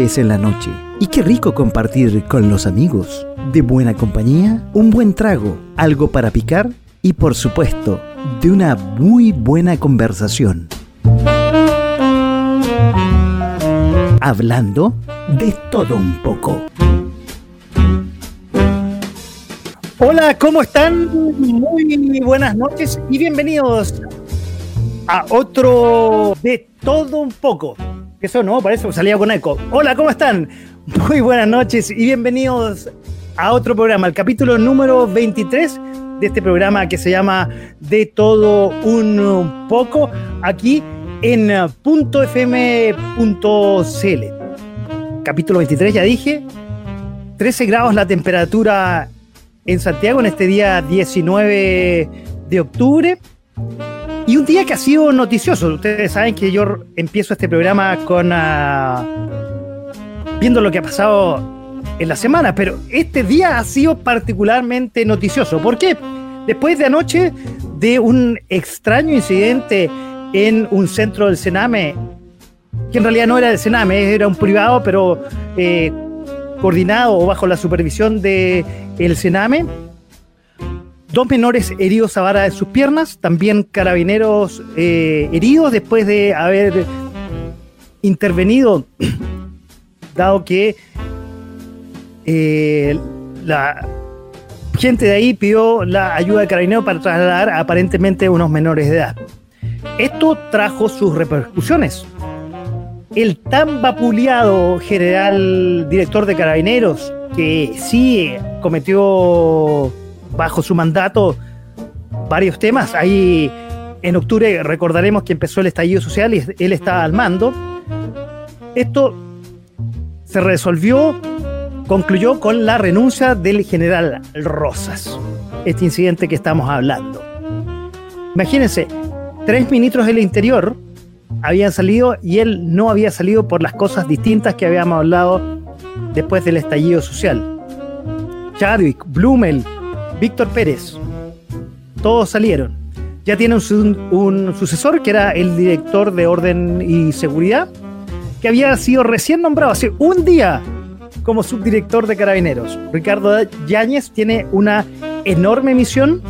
Jueves en la noche y qué rico compartir con los amigos. De buena compañía, un buen trago, algo para picar y por supuesto, de una muy buena conversación. Hablando de todo un poco. Hola, ¿cómo están? Muy buenas noches y bienvenidos a otro de todo un poco. Eso no, para eso salía con eco. Hola, ¿cómo están? Muy buenas noches y bienvenidos a otro programa, el capítulo número 23 de este programa que se llama De todo un poco, aquí en .fm.cl. Capítulo 23, ya dije. 13 grados la temperatura en Santiago en este día 19 de octubre. Y un día que ha sido noticioso. Ustedes saben que yo empiezo este programa con ah, viendo lo que ha pasado en la semana, pero este día ha sido particularmente noticioso. ¿Por qué? Después de anoche de un extraño incidente en un centro del Sename, que en realidad no era del Sename, era un privado, pero eh, coordinado o bajo la supervisión del el Sename Dos menores heridos a vara de sus piernas, también carabineros eh, heridos después de haber intervenido, dado que eh, la gente de ahí pidió la ayuda de carabineros para trasladar aparentemente unos menores de edad. Esto trajo sus repercusiones. El tan vapuleado general director de carabineros, que sí cometió bajo su mandato varios temas. Ahí en octubre recordaremos que empezó el estallido social y él estaba al mando. Esto se resolvió, concluyó con la renuncia del general Rosas, este incidente que estamos hablando. Imagínense, tres ministros del interior habían salido y él no había salido por las cosas distintas que habíamos hablado después del estallido social. Chadwick, Blumel, Víctor Pérez. Todos salieron. Ya tiene un, sucesor que era el director de orden y seguridad, que había sido recién nombrado hace un día como subdirector de carabineros. Ricardo Yáñez tiene una enorme misión,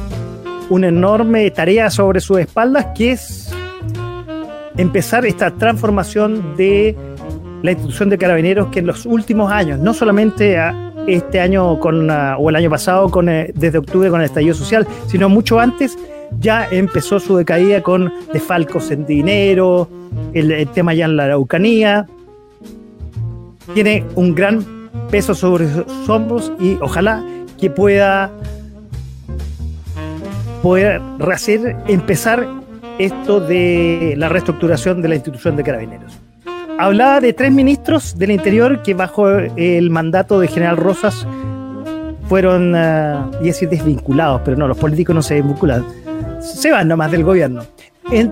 una enorme tarea sobre sus espaldas, que es empezar esta transformación de la institución de carabineros que en los últimos años, no solamente a, este año con, o el año pasado con, eh, desde octubre con el estallido social, sino mucho antes ya empezó su decaída con desfalcos en dinero, el, tema ya en la Araucanía. Tiene un gran peso sobre sus hombros y ojalá que pueda poder hacer empezar esto de la reestructuración de la institución de carabineros hablaba de tres ministros del interior que bajo el mandato de General Rosas fueron, uh, y decir, desvinculados, pero no, los políticos no se desvinculan, se van nomás del gobierno.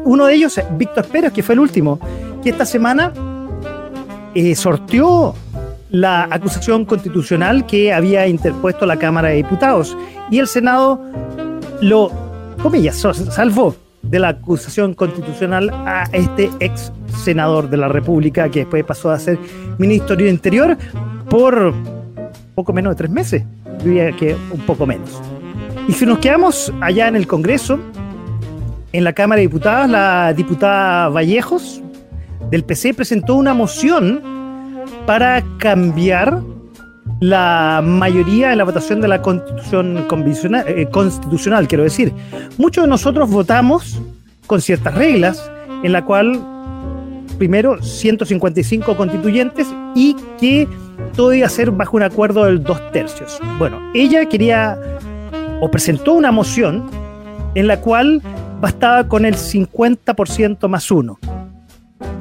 Uno de ellos, Víctor Pérez, que fue el último, que esta semana eh, sorteó la acusación constitucional que había interpuesto la Cámara de Diputados. Y el Senado lo, comillas, salvó de la acusación constitucional a este ex senador de la República que después pasó a ser ministro del Interior por poco menos de tres meses, diría que un poco menos. Y si nos quedamos allá en el Congreso, en la Cámara de Diputados, la diputada Vallejos del PC presentó una moción para cambiar la mayoría en la votación de la constitución eh, constitucional, quiero decir. Muchos de nosotros votamos con ciertas reglas, en la cual, primero, 155 constituyentes y que todo iba a ser bajo un acuerdo del dos tercios. Bueno, ella quería o presentó una moción en la cual bastaba con el 50% más uno.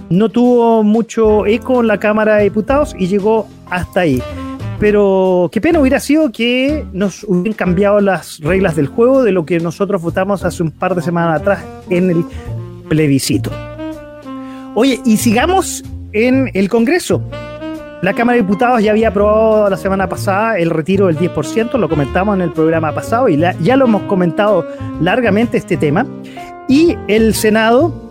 No tuvo mucho eco en la Cámara de Diputados y llegó hasta ahí. Pero qué pena hubiera sido que nos hubieran cambiado las reglas del juego de lo que nosotros votamos hace un par de semanas atrás en el plebiscito. Oye, y sigamos en el Congreso. La Cámara de Diputados ya había aprobado la semana pasada el retiro del 10%, lo comentamos en el programa pasado y ya lo hemos comentado largamente este tema. Y el Senado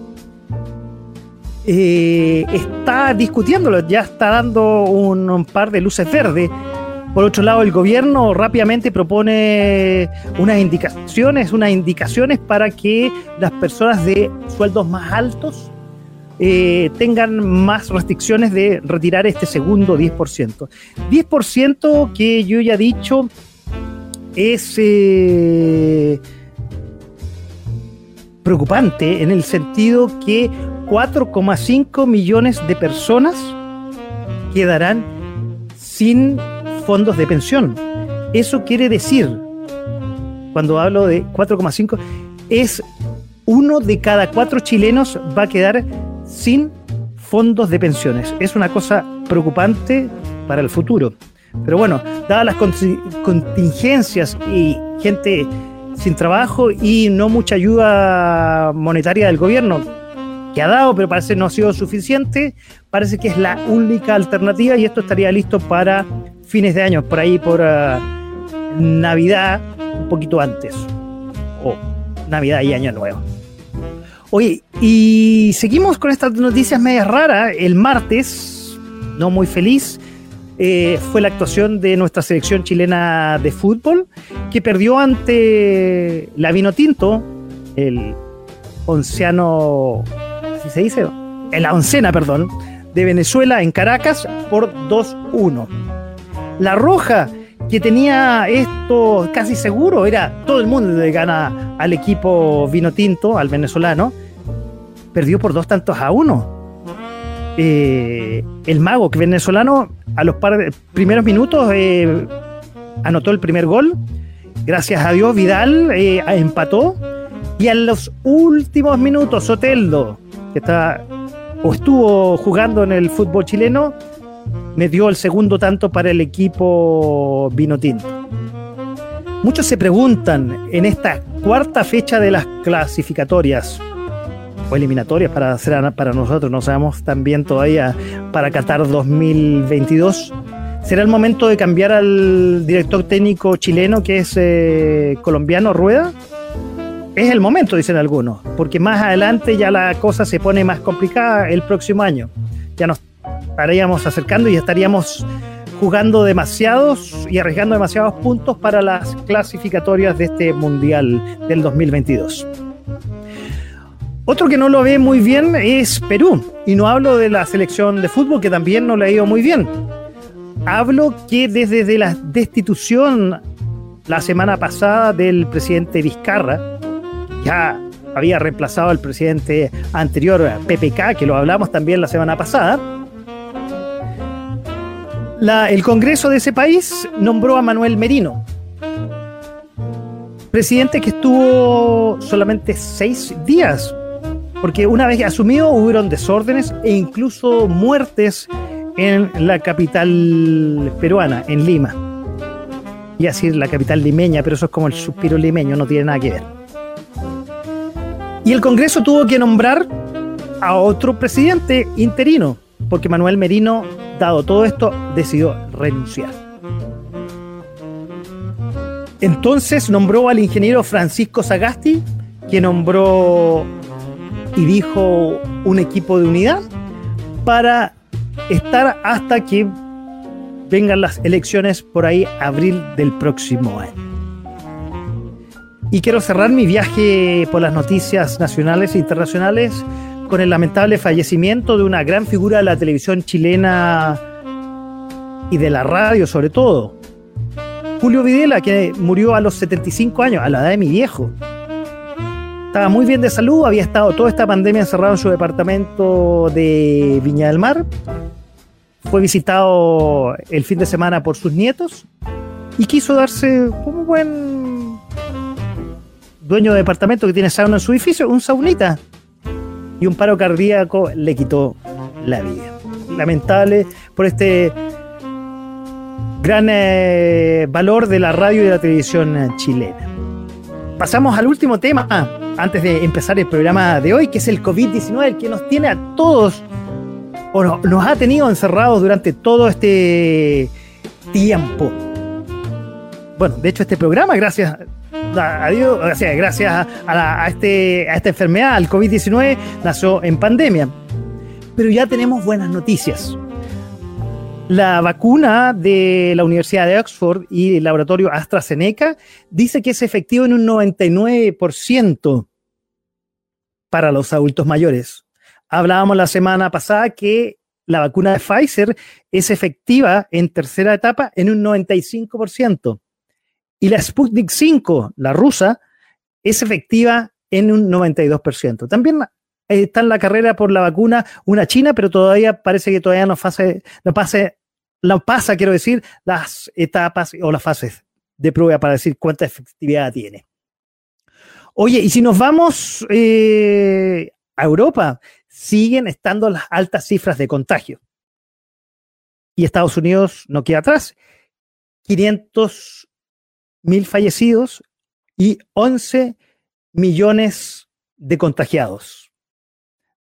eh, está discutiéndolo, ya está dando un, par de luces verdes. Por otro lado, el gobierno rápidamente propone unas indicaciones, unas indicaciones para que las personas de sueldos más altos eh, tengan más restricciones de retirar este segundo 10%. 10% que yo ya he dicho es eh, preocupante en el sentido que 4,5 millones de personas quedarán sin fondos de pensión. Eso quiere decir, cuando hablo de 4,5, es uno de cada cuatro chilenos va a quedar sin fondos de pensiones. Es una cosa preocupante para el futuro. Pero bueno, dadas las contingencias y gente sin trabajo y no mucha ayuda monetaria del gobierno que ha dado, pero parece no ha sido suficiente, parece que es la única alternativa y esto estaría listo para fines de año, por ahí por ah, Navidad, un poquito antes, o Navidad y Año Nuevo. Oye, y seguimos con estas noticias medias raras. El martes, no muy feliz, eh, fue la actuación de nuestra selección chilena de fútbol, que perdió ante la Vino Tinto, el onceano, ¿así se dice? La oncena, perdón, de Venezuela en Caracas por 2-1. La Roja, que tenía esto casi seguro, era todo el mundo de gana al equipo Vino Tinto, al venezolano, perdió por dos tantos a uno. Eh, el mago que venezolano a los primeros minutos eh, anotó el primer gol. Gracias a Dios, Vidal eh, empató. Y en los últimos minutos, Soteldo, que está o estuvo jugando en el fútbol chileno, me dio el segundo tanto para el equipo Vinotinto. Muchos se preguntan en esta cuarta fecha de las clasificatorias o eliminatorias para, hacer, para nosotros, no sabemos también todavía para Qatar 2022. ¿Será el momento de cambiar al director técnico chileno que es eh, colombiano, Rueda? Es el momento, dicen algunos, porque más adelante ya la cosa se pone más complicada el próximo año. Ya nos estaríamos acercando y estaríamos jugando demasiados y arriesgando demasiados puntos para las clasificatorias de este Mundial del 2022. Otro que no lo ve muy bien es Perú. Y no hablo de la selección de fútbol, que también no le ha ido muy bien. Hablo que desde la destitución la semana pasada del presidente Vizcarra, ya había reemplazado al presidente anterior, PPK, que lo hablamos también la semana pasada, el Congreso de ese país nombró a Manuel Merino, presidente que estuvo solamente seis días porque una vez asumido hubieron desórdenes e incluso muertes en la capital peruana, en Lima. Y así la capital limeña, pero eso es como el suspiro limeño, no tiene nada que ver. Y el Congreso tuvo que nombrar a otro presidente interino, porque Manuel Merino, dado todo esto, decidió renunciar. Entonces nombró al ingeniero Francisco Sagasti, que nombró y dijo un equipo de unidad para estar hasta que vengan las elecciones por ahí abril del próximo año. Y quiero cerrar mi viaje por las noticias nacionales e internacionales con el lamentable fallecimiento de una gran figura de la televisión chilena y de la radio sobre todo. Julio Videla, que murió a los 75 años, a la edad de mi viejo estaba muy bien de salud, había estado toda esta pandemia encerrado en su departamento de Viña del Mar. Fue visitado el fin de semana por sus nietos y quiso darse como buen dueño de departamento que tiene sauna en su edificio, un saunita. Y un paro cardíaco le quitó la vida. Lamentable por este gran eh, valor de la radio y de la televisión chilena. Pasamos al último tema antes de empezar el programa de hoy, que es el COVID-19, el que nos tiene a todos, o nos ha tenido encerrados durante todo este tiempo. Bueno, de hecho este programa, gracias a Dios, gracias a, este, a esta enfermedad, al COVID-19, nació en pandemia. Pero ya tenemos buenas noticias. La vacuna de la Universidad de Oxford y el laboratorio AstraZeneca dice que es efectivo en un 99% para los adultos mayores. Hablábamos la semana pasada que la vacuna de Pfizer es efectiva en tercera etapa en un 95%. Y la Sputnik 5, la rusa, es efectiva en un 92%. También está en la carrera por la vacuna una china, pero todavía parece que todavía no, fase, no, pase, no pasa, quiero decir, las etapas o las fases de prueba para decir cuánta efectividad tiene. Oye, y si nos vamos eh, a Europa, siguen estando las altas cifras de contagio. Y Estados Unidos no queda atrás. 500 mil fallecidos y 11 millones de contagiados.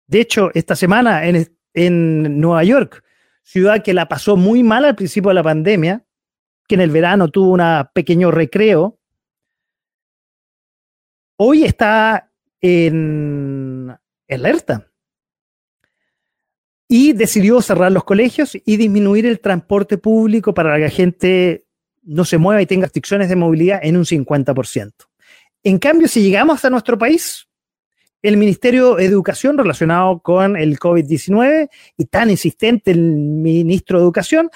De hecho, esta semana en, en Nueva York, ciudad que la pasó muy mal al principio de la pandemia, que en el verano tuvo un pequeño recreo, hoy está en alerta y decidió cerrar los colegios y disminuir el transporte público para la gente no se mueva y tenga restricciones de movilidad en un 50%. En cambio, si llegamos a nuestro país, el Ministerio de Educación relacionado con el COVID-19 y tan insistente el ministro de Educación,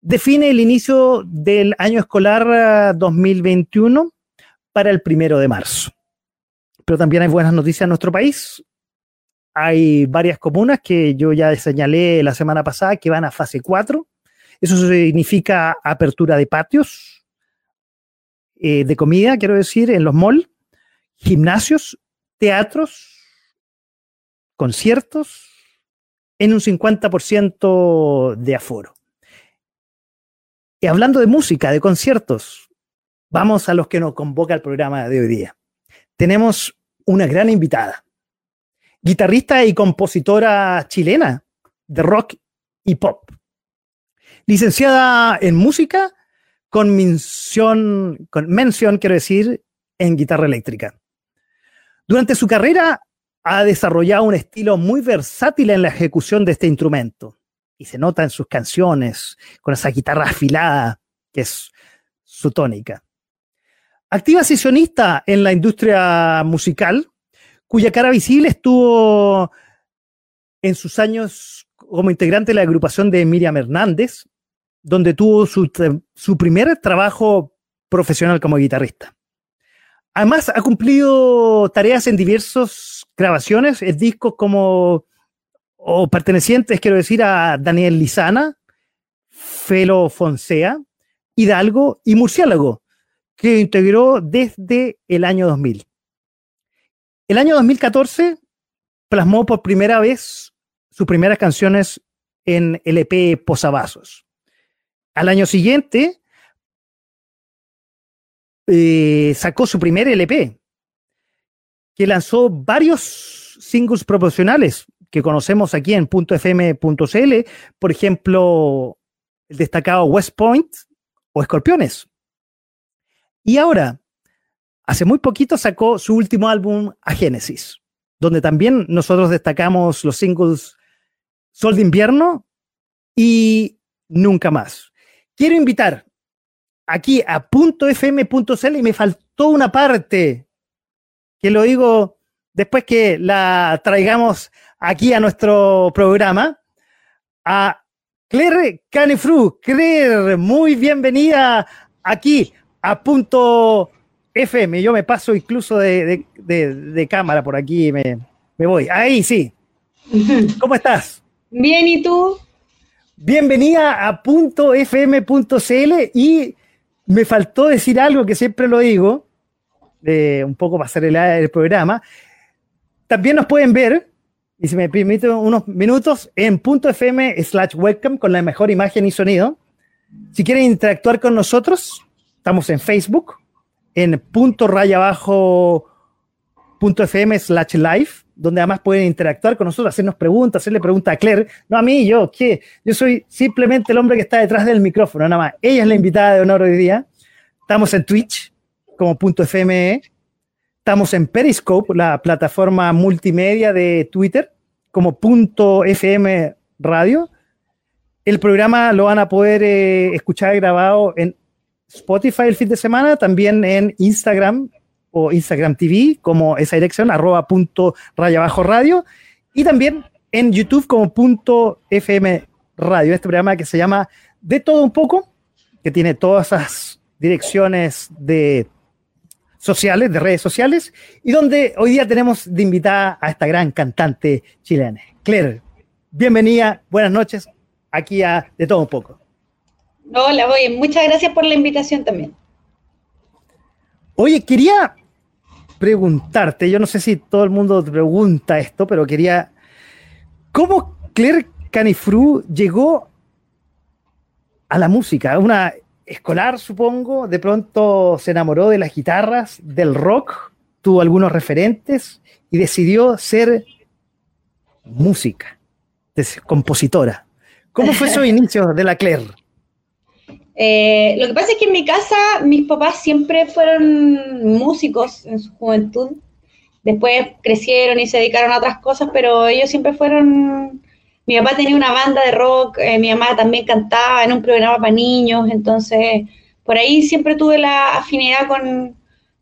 define el inicio del año escolar 2021 ah, para el primero de marzo. Pero también hay buenas noticias en nuestro país. Hay varias comunas que yo ya señalé la semana pasada que van a fase 4. Eso significa apertura de patios, eh, de comida, quiero decir, en los malls, gimnasios, teatros, conciertos, en un 50% de aforo. Y hablando de música, de conciertos, vamos a los que nos convoca el programa de hoy día. Tenemos una gran invitada guitarrista y compositora chilena de rock y pop. Licenciada en música con mención, con mención, quiero decir, en guitarra eléctrica. Durante su carrera ha desarrollado un estilo muy versátil en la ejecución de este instrumento y se nota en sus canciones con esa guitarra afilada que es su tónica. Activa sesionista en la industria musical, cuya cara visible estuvo en sus años como integrante de la agrupación de Miriam Hernández, donde tuvo su, su primer trabajo profesional como guitarrista. Además, ha cumplido tareas en diversas grabaciones, en discos como, o pertenecientes, quiero decir, a Daniel Lizana, Felo Fonsea, Hidalgo y Murciélago, que integró desde el año 2000. El año 2014 plasmó por primera vez sus primeras canciones en el EP Posavasos. Al año siguiente eh, sacó su primer LP, que lanzó varios singles proporcionales que conocemos aquí en .fm.cl, por ejemplo, el destacado West Point o Escorpiones. Y ahora, hace muy poquito sacó su último álbum a Génesis, donde también nosotros destacamos los singles Sol de Invierno y Nunca Más. Quiero invitar aquí a .fm.cl y me faltó una parte que lo digo después que la traigamos aquí a nuestro programa, a Claire Canefru. Claire, muy bienvenida aquí a punto FM, yo me paso incluso de, cámara por aquí, me, me voy. Ahí sí. ¿Cómo estás? Bien, ¿y tú? Bienvenida a .fm.cl y me faltó decir algo que siempre lo digo, de un poco pasar el, el programa. También nos pueden ver, y si me permiten unos minutos, en .fm slash webcam con la mejor imagen y sonido. Si quieren interactuar con nosotros, estamos en Facebook, en punto raya abajo punto fm slash live, donde además pueden interactuar con nosotros, hacernos preguntas, hacerle preguntas a Claire. No a mí, yo, ¿qué? Yo soy simplemente el hombre que está detrás del micrófono, nada más. Ella es la invitada de honor hoy día. Estamos en Twitch como punto FM. Estamos en Periscope, la plataforma multimedia de Twitter, como punto FM radio. El programa lo van a poder eh, escuchar grabado en Spotify el fin de semana, también en Instagram o Instagram TV, como esa dirección, arroba punto raya abajo radio, y también en YouTube como punto FM radio, este programa que se llama De todo un poco, que tiene todas esas direcciones de sociales, de redes sociales, y donde hoy día tenemos de invitada a esta gran cantante chilena. Claire, bienvenida, buenas noches, aquí a De todo un poco. Hola, oye, muchas gracias por la invitación también. Oye, quería preguntarte, yo no sé si todo el mundo te pregunta esto, pero quería, ¿cómo Claire Canifru llegó a la música? Una escolar, supongo, de pronto se enamoró de las guitarras, del rock, tuvo algunos referentes y decidió ser música, compositora. ¿Cómo fue su inicio de la Claire? Eh, lo que pasa es que en mi casa mis papás siempre fueron músicos en su juventud. Después crecieron y se dedicaron a otras cosas, pero ellos siempre fueron... Mi papá tenía una banda de rock, eh, mi mamá también cantaba en un programa para niños, entonces por ahí siempre tuve la afinidad con,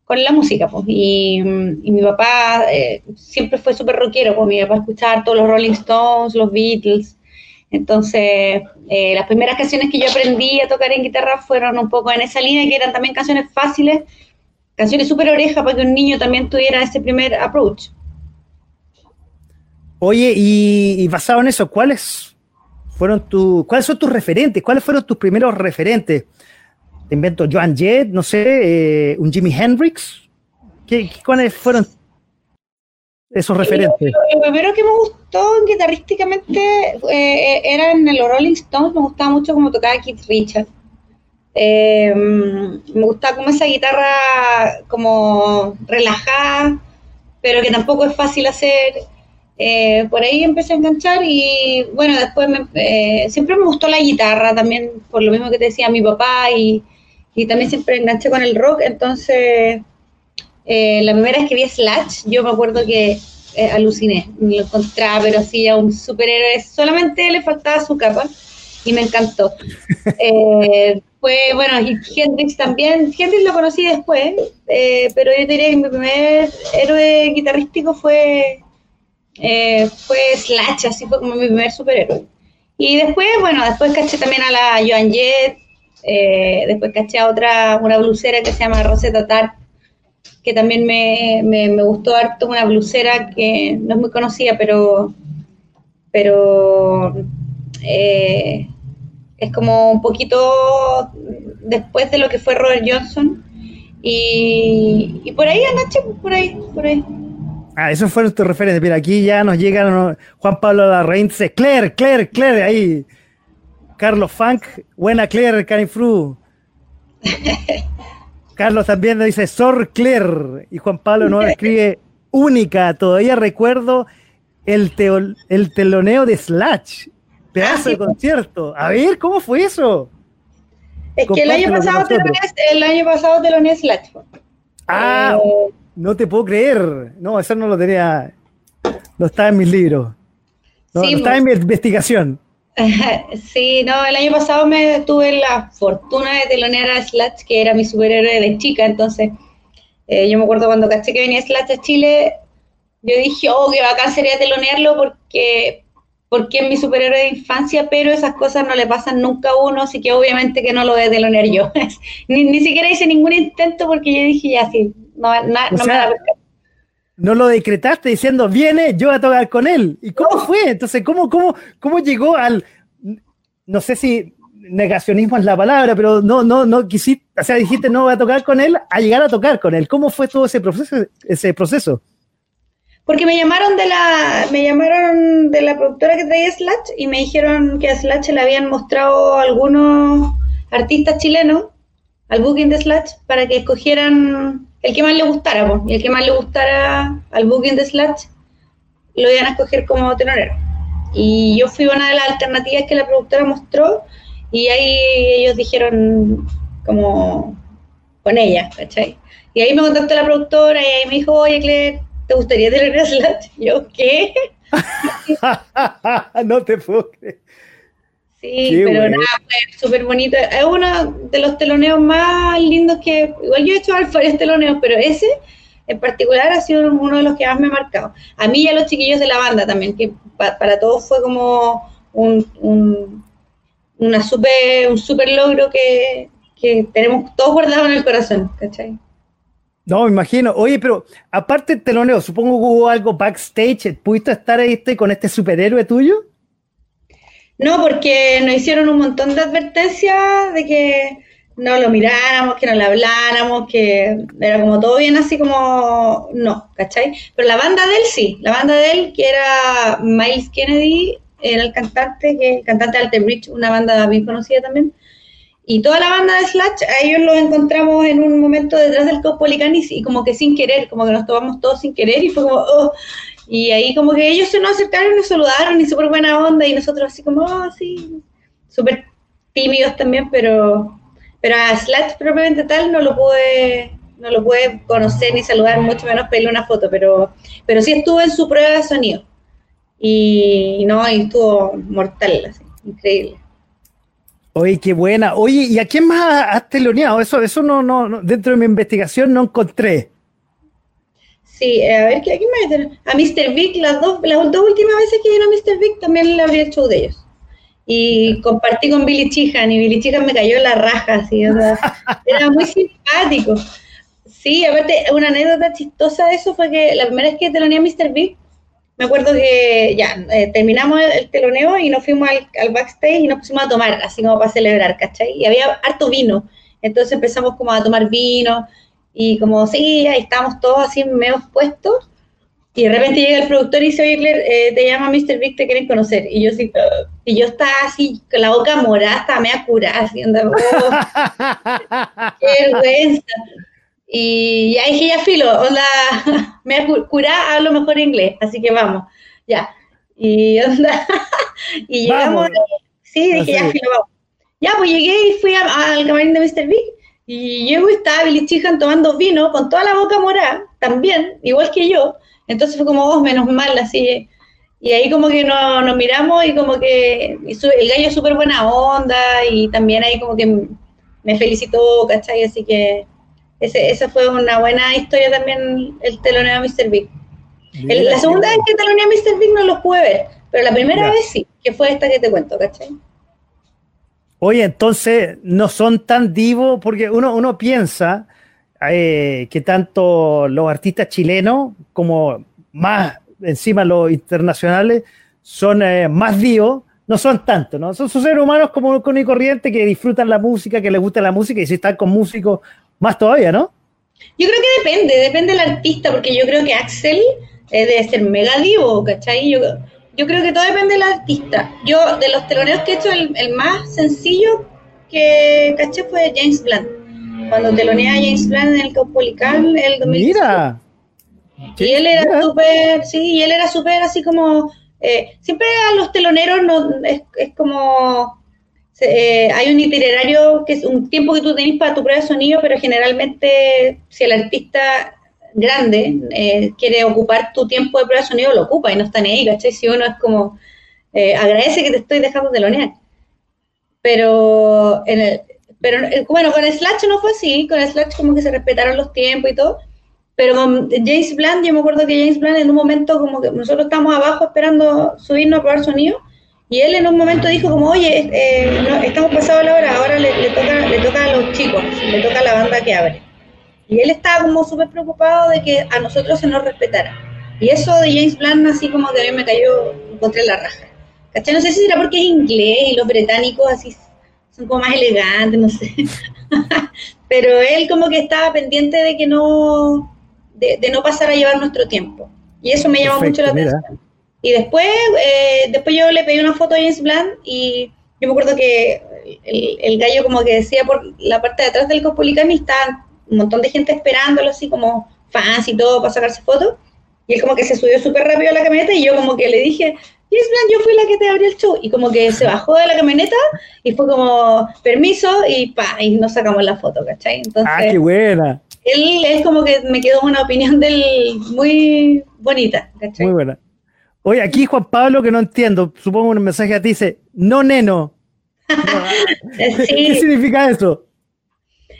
la música. Pues. Y, mi papá eh, siempre fue súper rockero, pues mi papá escuchaba todos los Rolling Stones, los Beatles, entonces, eh, las primeras canciones que yo aprendí a tocar en guitarra fueron un poco en esa línea, que eran también canciones fáciles, canciones súper orejas para que un niño también tuviera ese primer approach. Oye, y, basado en eso, ¿cuáles fueron tu, cuáles son tus referentes? ¿Cuáles fueron tus primeros referentes? Te invento Joan Jett, no sé, eh, un Jimi Hendrix. ¿Qué, ¿Cuáles fueron esos referentes? Lo, primero que me gustó guitarrísticamente eh, era en los Rolling Stones, me gustaba mucho cómo tocaba Keith Richards. Eh, me gustaba como esa guitarra como relajada, pero que tampoco es fácil hacer. Eh, por ahí empecé a enganchar y bueno, después siempre me gustó la guitarra también, por lo mismo que te decía mi papá y también siempre enganché con el rock, entonces eh, la primera vez que vi Slash, yo me acuerdo que eh, aluciné, me lo encontraba, pero sí, a un superhéroe, solamente le faltaba su capa y me encantó. Eh, fue, bueno, y Hendrix también, Hendrix lo conocí después, pero yo diría que mi primer héroe guitarrístico fue, fue Slash, así fue como mi primer superhéroe. Y después, bueno, después caché también a la Joan Jett, después caché a otra, una blusera que se llama Rosetta Tart, que también me, me, gustó harto, una blusera que no es muy conocida, pero, pero eh, es como un poquito después de lo que fue Robert Johnson. Y, y por ahí, Anache, por ahí, por ahí. Ah, esos fueron tus referentes. Mira, aquí ya nos llegan Juan Pablo Larraín, dice Claire, Claire, Claire, ahí. Carlos Funk, buena Claire, Canifru. Carlos también nos dice Sor Claire y Juan Pablo nos escribe única. Todavía recuerdo el, el teloneo de Slash, pedazo de concierto. A ver, ¿cómo fue eso? Es que el año, pasado te el año pasado teloneé Slash. Ah, eh, no te puedo creer. No, eso no lo tenía. No estaba en mis libros. No, no estaba en mi investigación. Sí, no, el año pasado me tuve la fortuna de telonear a Slash, que era mi superhéroe de chica, entonces eh, yo me acuerdo cuando caché que venía Slash a Chile, yo dije, oh, qué bacán sería telonearlo porque, porque es mi superhéroe de infancia, pero esas cosas no le pasan nunca a uno, así que obviamente que no lo voy a telonear yo. ni, siquiera hice ningún intento porque yo dije, ya sí, no, no me no lo decretaste diciendo, viene, yo a tocar con él. ¿Y cómo fue? Entonces, ¿cómo, cómo, cómo llegó al, no sé si negacionismo es la palabra, pero no, no, no quisiste, o sea, dijiste no voy a tocar con él, a llegar a tocar con él. ¿Cómo fue todo ese proceso? Ese proceso? Porque me llamaron de la, me llamaron de la productora que traía Slash y me dijeron que a Slash le habían mostrado algunos artistas chilenos al booking de Slash para que escogieran el que más le gustara, pues, y el que más le gustara al booking de Slash lo iban a escoger como tenorero. Y yo fui una de las alternativas que la productora mostró y ahí ellos dijeron como con ella, ¿cachai? Y ahí me contactó la productora y ahí me dijo, oye, Claire, ¿te gustaría tener Slash? Y yo, ¿qué? no te puedo Sí, pero nada, fue súper bonito. Es uno de los teloneos más lindos que. Igual yo he hecho varios teloneos, pero ese en particular ha sido uno de los que más me ha marcado. A mí y a los chiquillos de la banda también, que para todos fue como un, una super, un super logro que, que tenemos todos guardados en el corazón, ¿cachai? No, me imagino. Oye, pero aparte del teloneo, supongo que hubo algo backstage. ¿Pudiste estar ahí este, con este superhéroe tuyo? No, porque nos hicieron un montón de advertencias de que no lo miráramos, que no le habláramos, que era como todo bien así como no, ¿cachai? Pero la banda de él sí, la banda de él, que era Miles Kennedy, era el cantante, que el cantante de Alter Bridge, una banda bien conocida también. Y toda la banda de Slash, a ellos los encontramos en un momento detrás del Cospolicanis y como que sin querer, como que nos tomamos todos sin querer y fue como, oh. Y ahí como que ellos se nos acercaron nos saludaron y súper buena onda y nosotros así como, oh, sí, súper tímidos también, pero, pero a Slash propiamente tal no lo pude, no lo pude conocer ni saludar, mucho menos pedirle una foto, pero, pero sí estuvo en su prueba de sonido y no, y estuvo mortal, así, increíble. Oye, qué buena. Oye, ¿y a quién más has teloneado? Eso, eso no, no, dentro de mi investigación no encontré. Sí, eh, a ver, ¿a quién más? A Mr. Vic, las dos, las dos últimas veces que vino Mr. Vic también le abrí el show de ellos. Y compartí con Billy Chihan, y Billy Chihan me cayó en la raja, así, era muy simpático. Sí, aparte, una anécdota chistosa de eso fue que la primera vez que teloneé a Mr. Vic, me acuerdo que ya eh, terminamos el, teloneo y nos fuimos al, backstage y nos pusimos a tomar, así como para celebrar, ¿cachai? Y había harto vino. Entonces empezamos como a tomar vino y como, sí, ahí estábamos todos así medio puestos. Y de repente llega el productor y dice, oye, Claire, eh, te llama Mr. Vic, te quieren conocer. Y yo sí, y yo estaba así, con la boca morada, estaba media curada, así, andaba, oh, qué vergüenza. Y ya dije, ya filo, onda, me ha curado, hablo mejor inglés, así que vamos, ya. Y onda, y llegamos, sí, dije, ya filo, vamos. Ya, pues llegué y fui al camarín de Mr. Big, y llego y estaba Billy Chihan tomando vino con toda la boca morada, también, igual que yo. Entonces fue como, vos, oh, menos mal, así. Y ahí como que nos, miramos y como que el gallo es súper buena onda y también ahí como que me felicitó, ¿cachai? Así que ese, esa fue una buena historia también, el teloneo a Mr. Big. la segunda vez que teloneo a Mr. Big no lo pude ver, pero la primera vez sí, que fue esta que te cuento, ¿cachai? Oye, entonces no son tan divos, porque uno, uno piensa eh, que tanto los artistas chilenos como más encima los internacionales son eh, más divos, no son tanto, ¿no? Son, seres humanos como con y corriente que disfrutan la música, que les gusta la música y si están con músicos más todavía, ¿no? Yo creo que depende, depende del artista, porque yo creo que Axel eh, debe ser mega divo, ¿cachai? Yo, yo creo que todo depende del artista. Yo, de los teloneos que he hecho, el, más sencillo que caché fue James Blunt. Cuando telonea a James Blunt en el Caupolicán el 2000. Mira. Y él era súper, sí, y él era súper así como, eh, siempre a los teloneros no, es, es como eh, hay un itinerario que es un tiempo que tú tenés para tu prueba de sonido, pero generalmente si el artista grande eh, quiere ocupar tu tiempo de prueba de sonido, lo ocupa y no está ni ahí, ¿cachai? Si uno es como, eh, agradece que te estoy dejando de lonear. Pero, en el, pero bueno, con Slash no fue así, con Slash como que se respetaron los tiempos y todo, pero con James Blunt, yo me acuerdo que James Blunt en un momento como que nosotros estamos abajo esperando subirnos a probar sonido, y él en un momento dijo como, oye, eh, estamos pasados la hora, ahora le, toca, le toca a los chicos, le toca a la banda que abre. Y él estaba como súper preocupado de que a nosotros se nos respetara. Y eso de James Blunt así como que a mí me cayó, encontré la raja. ¿Cachai? No sé si será porque es inglés y los británicos así son como más elegantes, no sé. Pero él como que estaba pendiente de que no, de, no pasar a llevar nuestro tiempo. Y eso me llamó mucho la atención. Y después, eh, después yo le pedí una foto a James Blunt y yo me acuerdo que el, gallo como que decía por la parte de atrás del Cospolicán y un montón de gente esperándolo así como fans y todo para sacarse fotos. Y él como que se subió súper rápido a la camioneta y yo como que le dije, Blunt, yo fui la que te abrió el show. Y como que se bajó de la camioneta y fue como, permiso, y pa, y nos sacamos la foto, ¿cachai? Entonces, ah, qué buena. Él es como que me quedó una opinión de él muy bonita, ¿cachai? Muy buena. Oye, aquí Juan Pablo, que no entiendo, supongo un mensaje a ti dice, no neno. ¿Qué significa eso?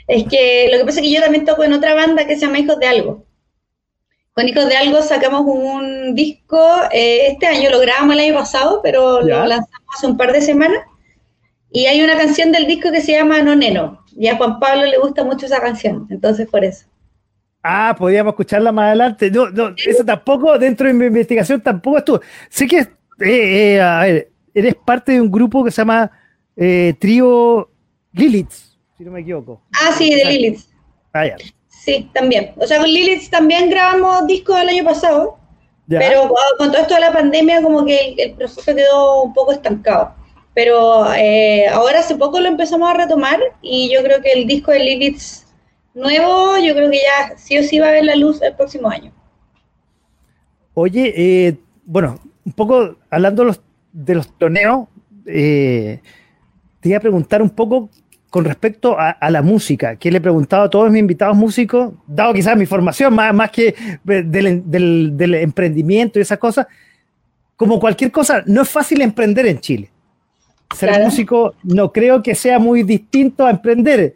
Es que lo que pasa es que yo también toco en otra banda que se llama Hijos de Algo. Con Hijos de Algo sacamos un disco eh, este año, lo grabamos el año pasado, pero lo lanzamos hace un par de semanas. Y hay una canción del disco que se llama No Neno. Y a Juan Pablo le gusta mucho esa canción, entonces por eso. Ah, podríamos escucharla más adelante. No, no, eso tampoco, dentro de mi investigación, tampoco estuvo. Sé que, eh, eh, a ver, eres parte de un grupo que se llama eh, Trío Lilith, si no me equivoco. Ah, sí, de Lilith. Ah, ya. Sí, también. O sea, con Lilith también grabamos discos el año pasado, pero con todo esto de la pandemia como que el, proceso quedó un poco estancado. Pero ahora hace poco lo empezamos a retomar y yo creo que el disco de Lilith nuevo, yo creo que ya sí o sí va a ver la luz el próximo año. Oye, eh, bueno, un poco hablando de los, de los torneos, eh, te iba a preguntar un poco con respecto a, la música, que le he preguntado a todos mis invitados músicos, dado quizás mi formación, más, más que del, emprendimiento y esas cosas, como cualquier cosa, no es fácil emprender en Chile. Ser músico no creo que sea muy distinto a emprender.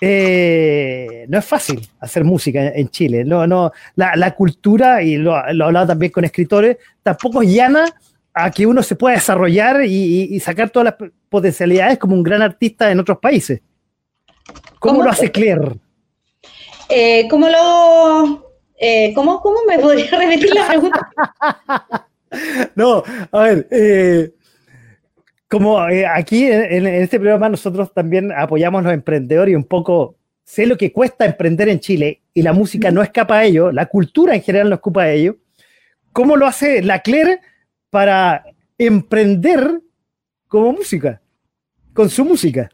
Eh, no es fácil hacer música en Chile. No, no, la, cultura, y lo, he hablado también con escritores, tampoco es llana a que uno se pueda desarrollar y, sacar todas las potencialidades como un gran artista en otros países. ¿Cómo, lo hace Claire? Eh, ¿Cómo lo... Eh, ¿cómo, ¿Cómo me podría repetir la pregunta? no, a ver, eh, como eh, aquí en, este programa nosotros también apoyamos a los emprendedores y un poco sé lo que cuesta emprender en Chile y la música no escapa a ello, la cultura en general no escapa a ello. ¿Cómo lo hace la Claire para emprender como música, con su música?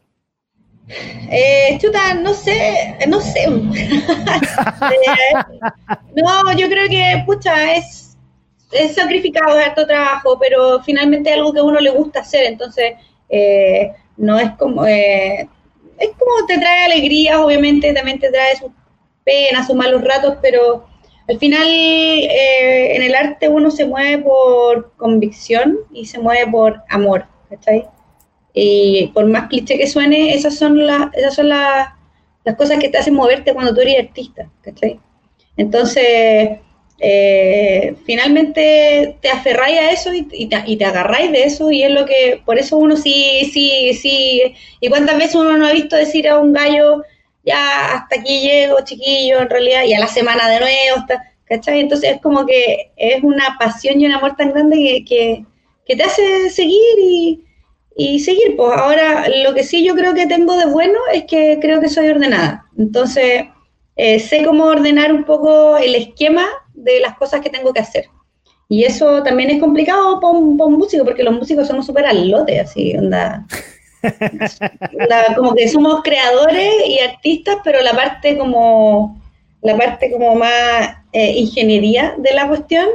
Eh, chuta, no sé, no sé. Eh, no, yo creo que, pucha, es sacrificado, es harto trabajo, pero finalmente es algo que a uno le gusta hacer, entonces eh, no es como, eh, es como te trae alegría, obviamente también te trae sus penas, sus malos ratos, pero al final eh, en el arte uno se mueve por convicción y se mueve por amor, ¿cachai? Y por más cliché que suene, esas son, las esas son las, las cosas que te hacen moverte cuando tú eres artista, ¿cachai? Entonces, eh, finalmente te aferráis a eso y, te, agarráis de eso y es lo que, por eso uno sí, sí, sí, y cuántas veces uno no ha visto decir a un gallo, ya hasta aquí llego, chiquillo, en realidad, y a la semana de nuevo, ¿cachai? Entonces es como que es una pasión y un amor tan grande que, te hace seguir y, y seguir. Pues ahora lo que sí yo creo que tengo de bueno es que creo que soy ordenada. Entonces eh, sé cómo ordenar un poco el esquema de las cosas que tengo que hacer. Y eso también es complicado para un, músico, porque los músicos somos súper alotes, así, onda, Como que somos creadores y artistas, pero la parte como, la parte como más eh, ingeniería de la cuestión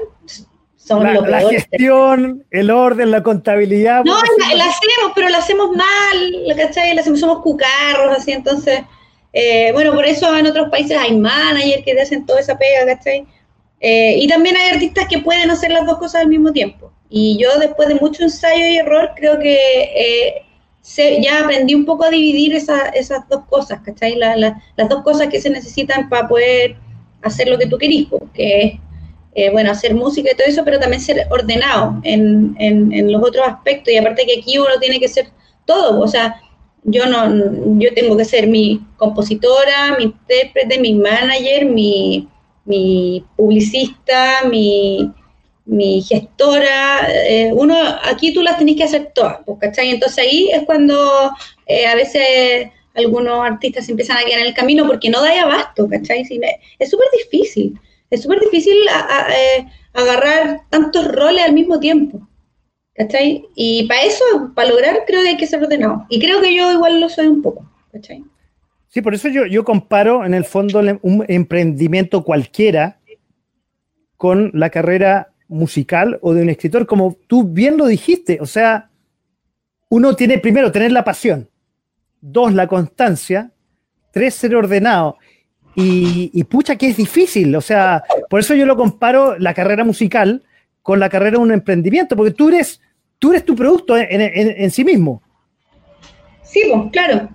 somos la, La gestión, el orden, la contabilidad. No, la, hacemos, pero la hacemos mal, ¿cachai? La hacemos, somos cucarros, así, entonces eh, bueno, por eso en otros países hay managers que te hacen toda esa pega, ¿cachai? Eh, y también hay artistas que pueden hacer las dos cosas al mismo tiempo. Y yo después de mucho ensayo y error, creo que eh, ya aprendí un poco a dividir esas dos cosas, ¿cachai? las dos cosas que se necesitan para poder hacer lo que tú querís, que es, bueno, hacer música y todo eso, pero también ser ordenado en, en los otros aspectos. Y aparte que aquí uno tiene que ser todo, o sea, yo no, yo tengo que ser mi compositora, mi intérprete, mi manager, mi, mi publicista, mi, mi gestora. Eh, uno, aquí tú las tenés que hacer todas, pues, ¿cachai? Entonces ahí es cuando eh, a veces algunos artistas empiezan a quedar en el camino porque no da abasto, ¿cachai? es súper difícil, es súper difícil eh, agarrar tantos roles al mismo tiempo. ¿Cachai? Y para eso, para lograr, creo que hay que ser ordenado. Y creo que yo igual lo soy un poco. ¿Cachai? Sí, por eso yo, yo comparo en el fondo un emprendimiento cualquiera con la carrera musical o de un escritor, como tú bien lo dijiste. O sea, uno tiene primero tener la pasión, dos, la constancia, tres, ser ordenado. Y, y pucha que es difícil. O sea, por eso yo lo comparo la carrera musical con la carrera de un emprendimiento, porque tú eres, tú eres tu producto en, sí mismo. Sí, pues, claro,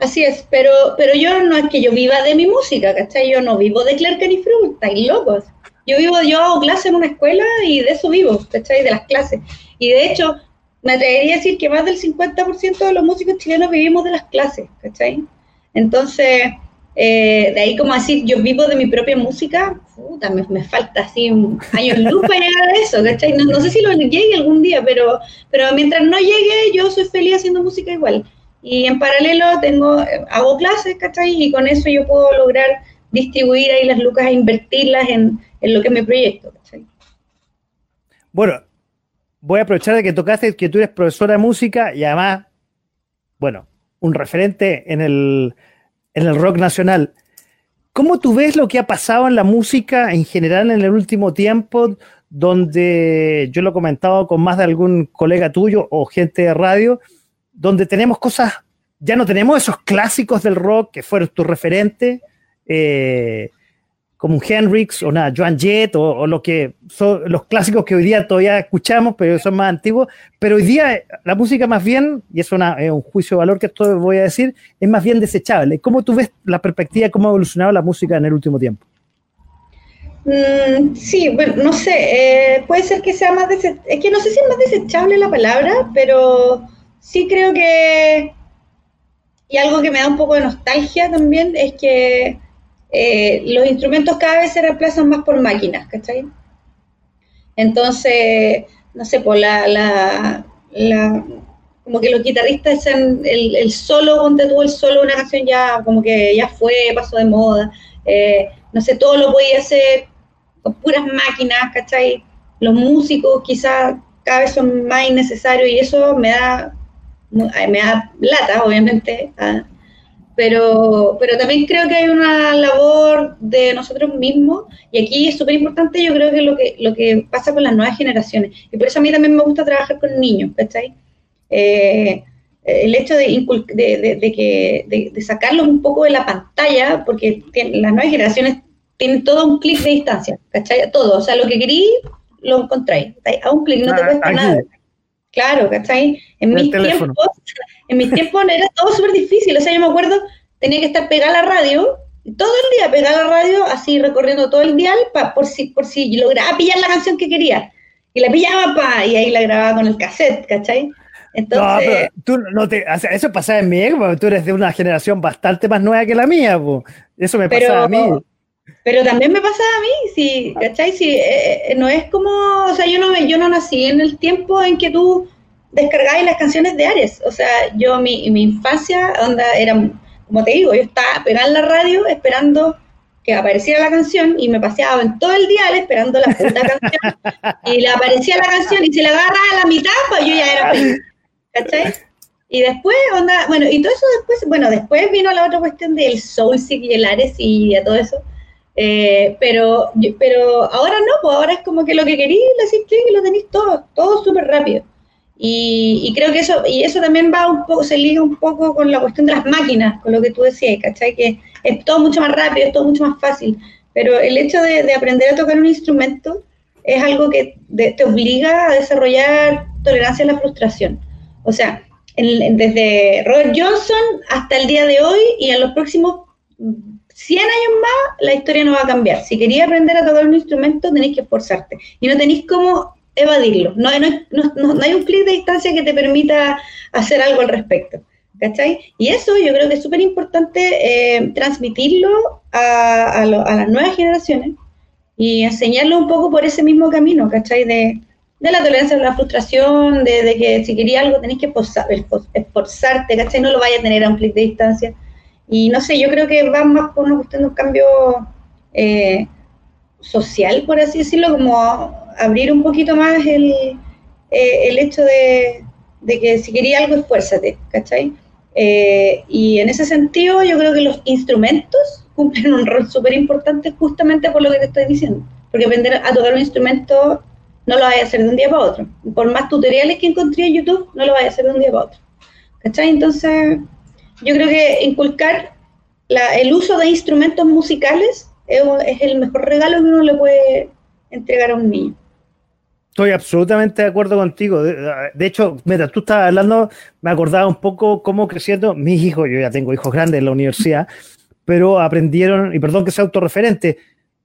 así es, pero, pero yo no es que yo viva de mi música, ¿cachai? Yo no vivo de Clerk ni Fruit, estáis locos. Yo vivo, yo hago clases en una escuela y de eso vivo, ¿cachai? De las clases. Y de hecho, me atrevería a decir que más del 50% de los músicos chilenos vivimos de las clases, ¿cachai? Entonces, eh, de ahí como decir, yo vivo de mi propia música, puta, me, falta así un año luz para llegar a eso, ¿cachai? No, sé si lo llegue algún día, pero, pero mientras no llegue, yo soy feliz haciendo música igual. Y en paralelo tengo, hago clases, ¿cachai? Y con eso yo puedo lograr distribuir ahí las lucas e invertirlas en, en lo que es mi proyecto. Bueno, voy a aprovechar de que tocaste que tú eres profesora de música y además, bueno, un referente en el en el rock nacional. ¿Cómo tú ves lo que ha pasado en la música en general en el último tiempo, donde yo lo he comentado con más de algún colega tuyo o gente de radio, donde tenemos cosas, ya no tenemos esos clásicos del rock que fueron tu referente, eh, como un Hendrix o una Joan Jett o, lo que son los clásicos que hoy día todavía escuchamos, pero son más antiguos. Pero hoy día la música más bien, y es, un juicio de valor que esto voy a decir, es más bien desechable. ¿Cómo tú ves la perspectiva, cómo ha evolucionado la música en el último tiempo? Mm, sí, bueno, no sé, eh, puede ser que sea más desechable, es que no sé si es más desechable la palabra, pero sí creo que, y algo que me da un poco de nostalgia también, es que eh, los instrumentos cada vez se reemplazan más por máquinas, ¿cachai? Entonces, no sé, por la, la, como que los guitarristas dicen el, solo, ponte tú el solo, una canción ya como que ya fue, pasó de moda, eh, no sé, todo lo podía hacer con puras máquinas, ¿cachai? Los músicos quizás cada vez son más innecesarios y eso me da, me da lata, obviamente, pero, pero también creo que hay una labor de nosotros mismos, y aquí es súper importante, yo creo que lo, que lo que pasa con las nuevas generaciones, y por eso a mí también me gusta trabajar con niños, ¿cachai? Eh, el hecho de, de, de, que, de, sacarlos un poco de la pantalla, porque las nuevas generaciones tienen todo un clic de distancia, ¿cachai? Todo, o sea, lo que querí, lo encontráis, a un clic, no te cuesta nada. Claro, ¿cachai? En mis tiempos, en mis tiempos era todo súper difícil. O sea, yo me acuerdo, tenía que estar pegada a la radio, todo el día pegada a la radio, así recorriendo todo el dial, por si, por si lograba pillar la canción que quería. Y la pillaba, pa, y ahí la grababa con el cassette, ¿cachai? Entonces, no, tú no te, o sea, eso pasaba en mi época, tú eres de una generación bastante más nueva que la mía, eso me pasaba a mí. Pero también me pasaba a mí, sí, ¿cachai? Sí, eh, eh, no es como, o sea, yo no, yo no nací en el tiempo en que tú descargáis las canciones de Ares. O sea, yo, mi, mi infancia, onda, era, como te digo, yo estaba pegada en la radio esperando que apareciera la canción y me paseaba en todo el día esperando la puta canción y le aparecía la canción y se le agarraba a la mitad, pues yo ya era feliz. ¿Cachai? Y después, onda, bueno, y todo eso después, bueno, después vino la otra cuestión del Soulseek y el Ares y todo eso. Eh, pero, pero ahora no, pues ahora es como que lo que queréis, le decís y lo tenéis todo, todo súper rápido. Y, creo que eso, y eso también va un poco, se liga un poco con la cuestión de las máquinas, con lo que tú decías, ¿cachai? Que es todo mucho más rápido, es todo mucho más fácil. Pero el hecho de, aprender a tocar un instrumento es algo que te obliga a desarrollar tolerancia a la frustración. O sea, desde Robert Johnson hasta el día de hoy y en los próximos 100 años más, la historia no va a cambiar. Si querías aprender a tocar un instrumento, tenéis que esforzarte. Y no tenéis como evadirlo. No, no, hay un clic de distancia que te permita hacer algo al respecto. ¿Cachai? Y eso yo creo que es súper importante eh, transmitirlo a, las nuevas generaciones y enseñarlo un poco por ese mismo camino, ¿cachai? De, la tolerancia a la frustración, de, que si querías algo tenés que esforzarte, ¿cachai? No lo vayas a tener a un clic de distancia. Y no sé, yo creo que va más por una cuestión de un cambio eh, social, por así decirlo, como abrir un poquito más el, eh, el hecho de, que si quería algo, esfuérzate, ¿cachai? Eh, y en ese sentido, yo creo que los instrumentos cumplen un rol súper importante justamente por lo que te estoy diciendo. Porque aprender a tocar un instrumento no lo vaya a hacer de un día para otro. Por más tutoriales que encontré en YouTube, no lo vaya a hacer de un día para otro. ¿Cachai? Entonces, yo creo que inculcar el uso de instrumentos musicales es, el mejor regalo que uno le puede entregar a un niño. Estoy absolutamente de acuerdo contigo. De, hecho, mientras tú estabas hablando, me acordaba un poco cómo creciendo mis hijos, yo ya tengo hijos grandes en la universidad, pero aprendieron, y perdón que sea autorreferente,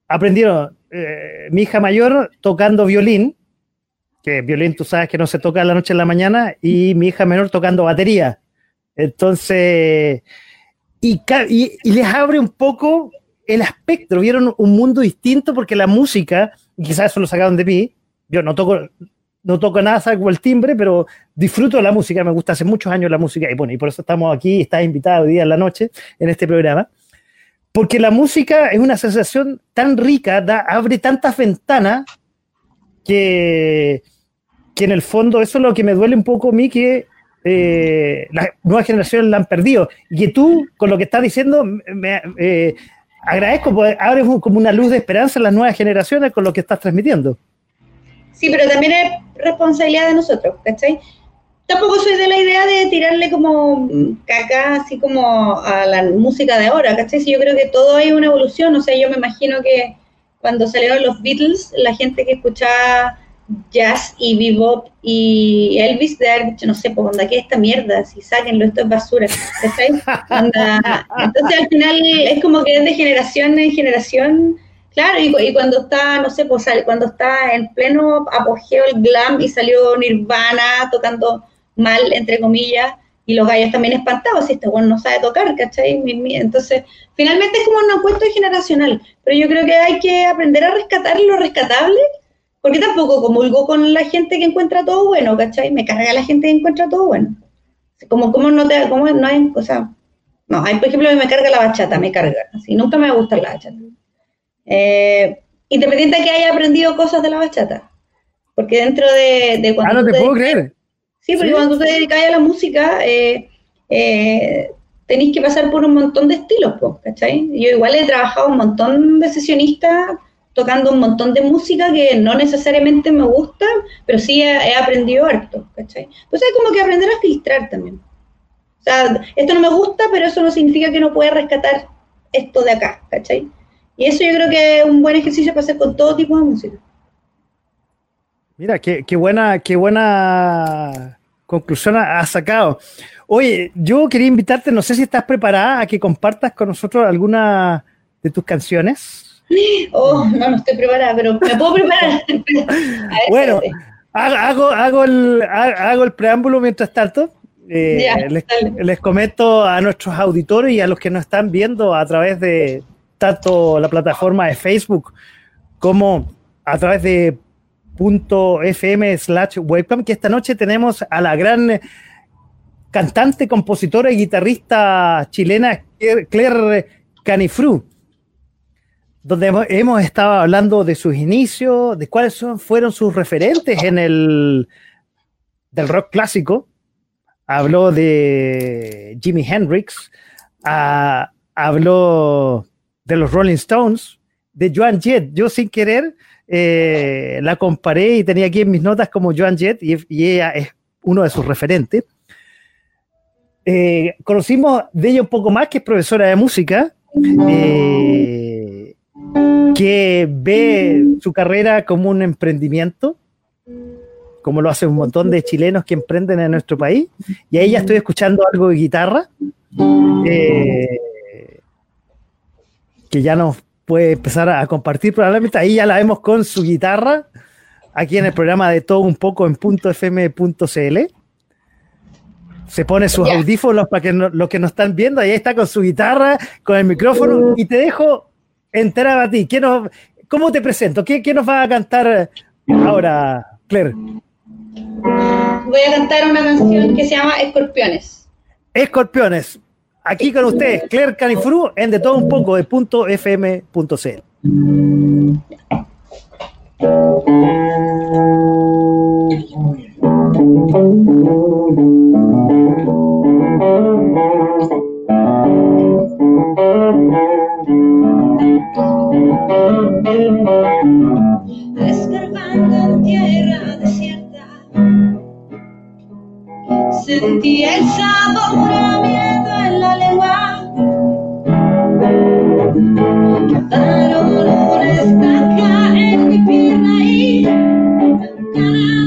aprendieron eh, mi hija mayor tocando violín, que violín tú sabes que no se toca de la noche en la mañana, y mi hija menor tocando batería. Entonces, y, y, les abre un poco el aspecto, vieron un mundo distinto porque la música, quizás eso lo sacaron de mí, yo no toco, no toco nada salvo el timbre, pero disfruto de la música, me gusta hace muchos años la música y bueno, y por eso estamos aquí, estás invitado hoy día en la noche en este programa, porque la música es una sensación tan rica, da, abre tantas ventanas que, que en el fondo eso es lo que me duele un poco a mí, eh, las nuevas generaciones la han perdido. Y que tú, con lo que estás diciendo, eh, agradezco, porque abres como una luz de esperanza en las nuevas generaciones con lo que estás transmitiendo. Sí, pero también es responsabilidad de nosotros, ¿cachai? Tampoco soy de la idea de tirarle como caca así como a la música de ahora, ¿cachai? Si yo creo que todo hay una evolución, o sea, yo me imagino que cuando salieron los Beatles, la gente que escuchaba jazz y bebop y Elvis de haber dicho, no sé, pues onda, ¿qué es esta mierda? Si sáquenlo, esto es basura. Entonces al final es como que es de generación en generación Claro, y, cuando está, no sé, pues cuando está en pleno apogeo el glam y salió Nirvana tocando mal, entre comillas, y los gallos también espantados, si este bueno no sabe tocar, ¿cachai? Entonces, finalmente es como un encuentro generacional, pero yo creo que hay que aprender a rescatar lo rescatable, porque tampoco comulgo con la gente que encuentra todo bueno, ¿cachai? Me carga la gente que encuentra todo bueno. Como, como no te, como no hay, o sea, no, hay, por ejemplo, me carga la bachata, me carga, así, nunca me va a gustar la bachata. Eh, independiente de que haya aprendido cosas de la bachata. Porque dentro de, cuando... Ah, no te, puedo creer. Sí, porque cuando tú te dedicas a la música, eh, eh, tenéis que pasar por un montón de estilos, ¿cachai? Yo igual he trabajado un montón de sesionistas tocando un montón de música que no necesariamente me gusta, pero sí he, aprendido harto, ¿cachai? Pues hay como que aprender a filtrar también. O sea, esto no me gusta, pero eso no significa que no pueda rescatar esto de acá, ¿cachai? Y eso yo creo que es un buen ejercicio para hacer con todo tipo de música. Mira, qué, buena, qué buena conclusión has sacado. Oye, yo quería invitarte, no sé si estás preparada a que compartas con nosotros alguna de tus canciones. Oh, no, no estoy preparada, pero me puedo preparar. bueno, hago, hago, el, hago el preámbulo mientras tanto. Eh, les, les, comento a nuestros auditores y a los que nos están viendo a través de, tanto la plataforma de Facebook como a través de .fm slash webcam, que esta noche tenemos a la gran cantante, compositora y guitarrista chilena Claire Canifru, donde hemos estado hablando de sus inicios, de cuáles son, fueron sus referentes en el del rock clásico. Habló de Jimi Hendrix, ah, habló de los Rolling Stones, de Joan Jett. Yo sin querer eh, la comparé y tenía aquí en mis notas como Joan Jett y, ella es uno de sus referentes. Eh, conocimos de ella un poco más, que es profesora de música, eh, que ve su carrera como un emprendimiento, como lo hacen un montón de chilenos que emprenden en nuestro país. Y a ella estoy escuchando algo de guitarra que ya nos puede empezar a compartir probablemente. Ahí ya la vemos con su guitarra, aquí en el programa de todo un poco en .fm.cl. Se pone sus audífonos para que los que nos están viendo, ahí está con su guitarra, con el micrófono, y te dejo entrar a ti. ¿Cómo te presento? ¿Qué, ¿Qué nos va a cantar ahora, Claire? Voy a cantar una canción que se llama Escorpiones. Escorpiones. Aquí con ustedes, Claire Canifru, en de todo un poco de punto fm.cl. Escarbando en tierra desierta, sentí el sabor a miedo la lengua. Cantar olor estaca en mi pierna y nadie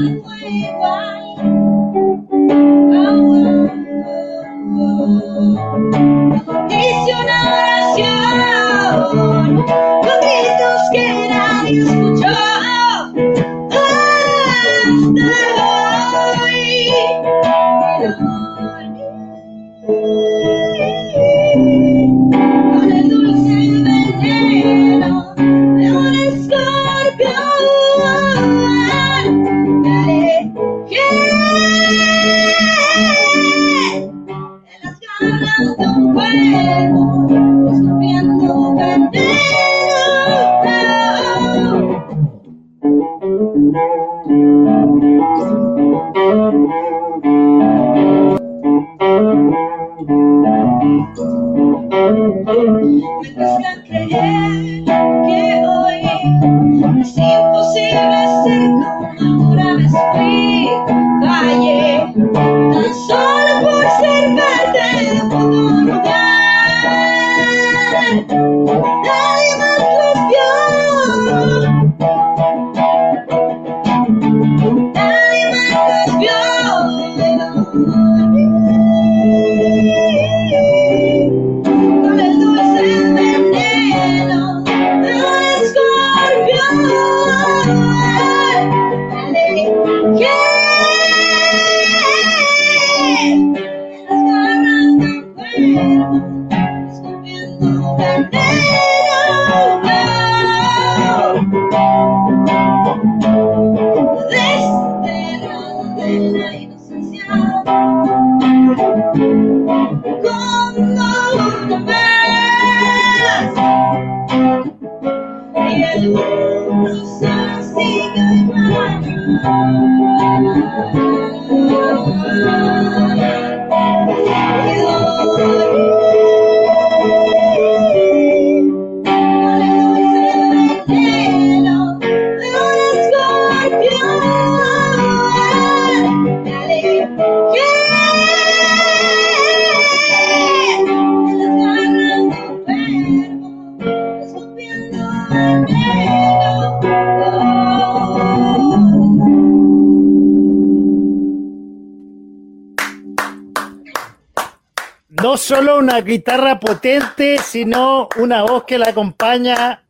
guitarra potente, sino una voz que la acompaña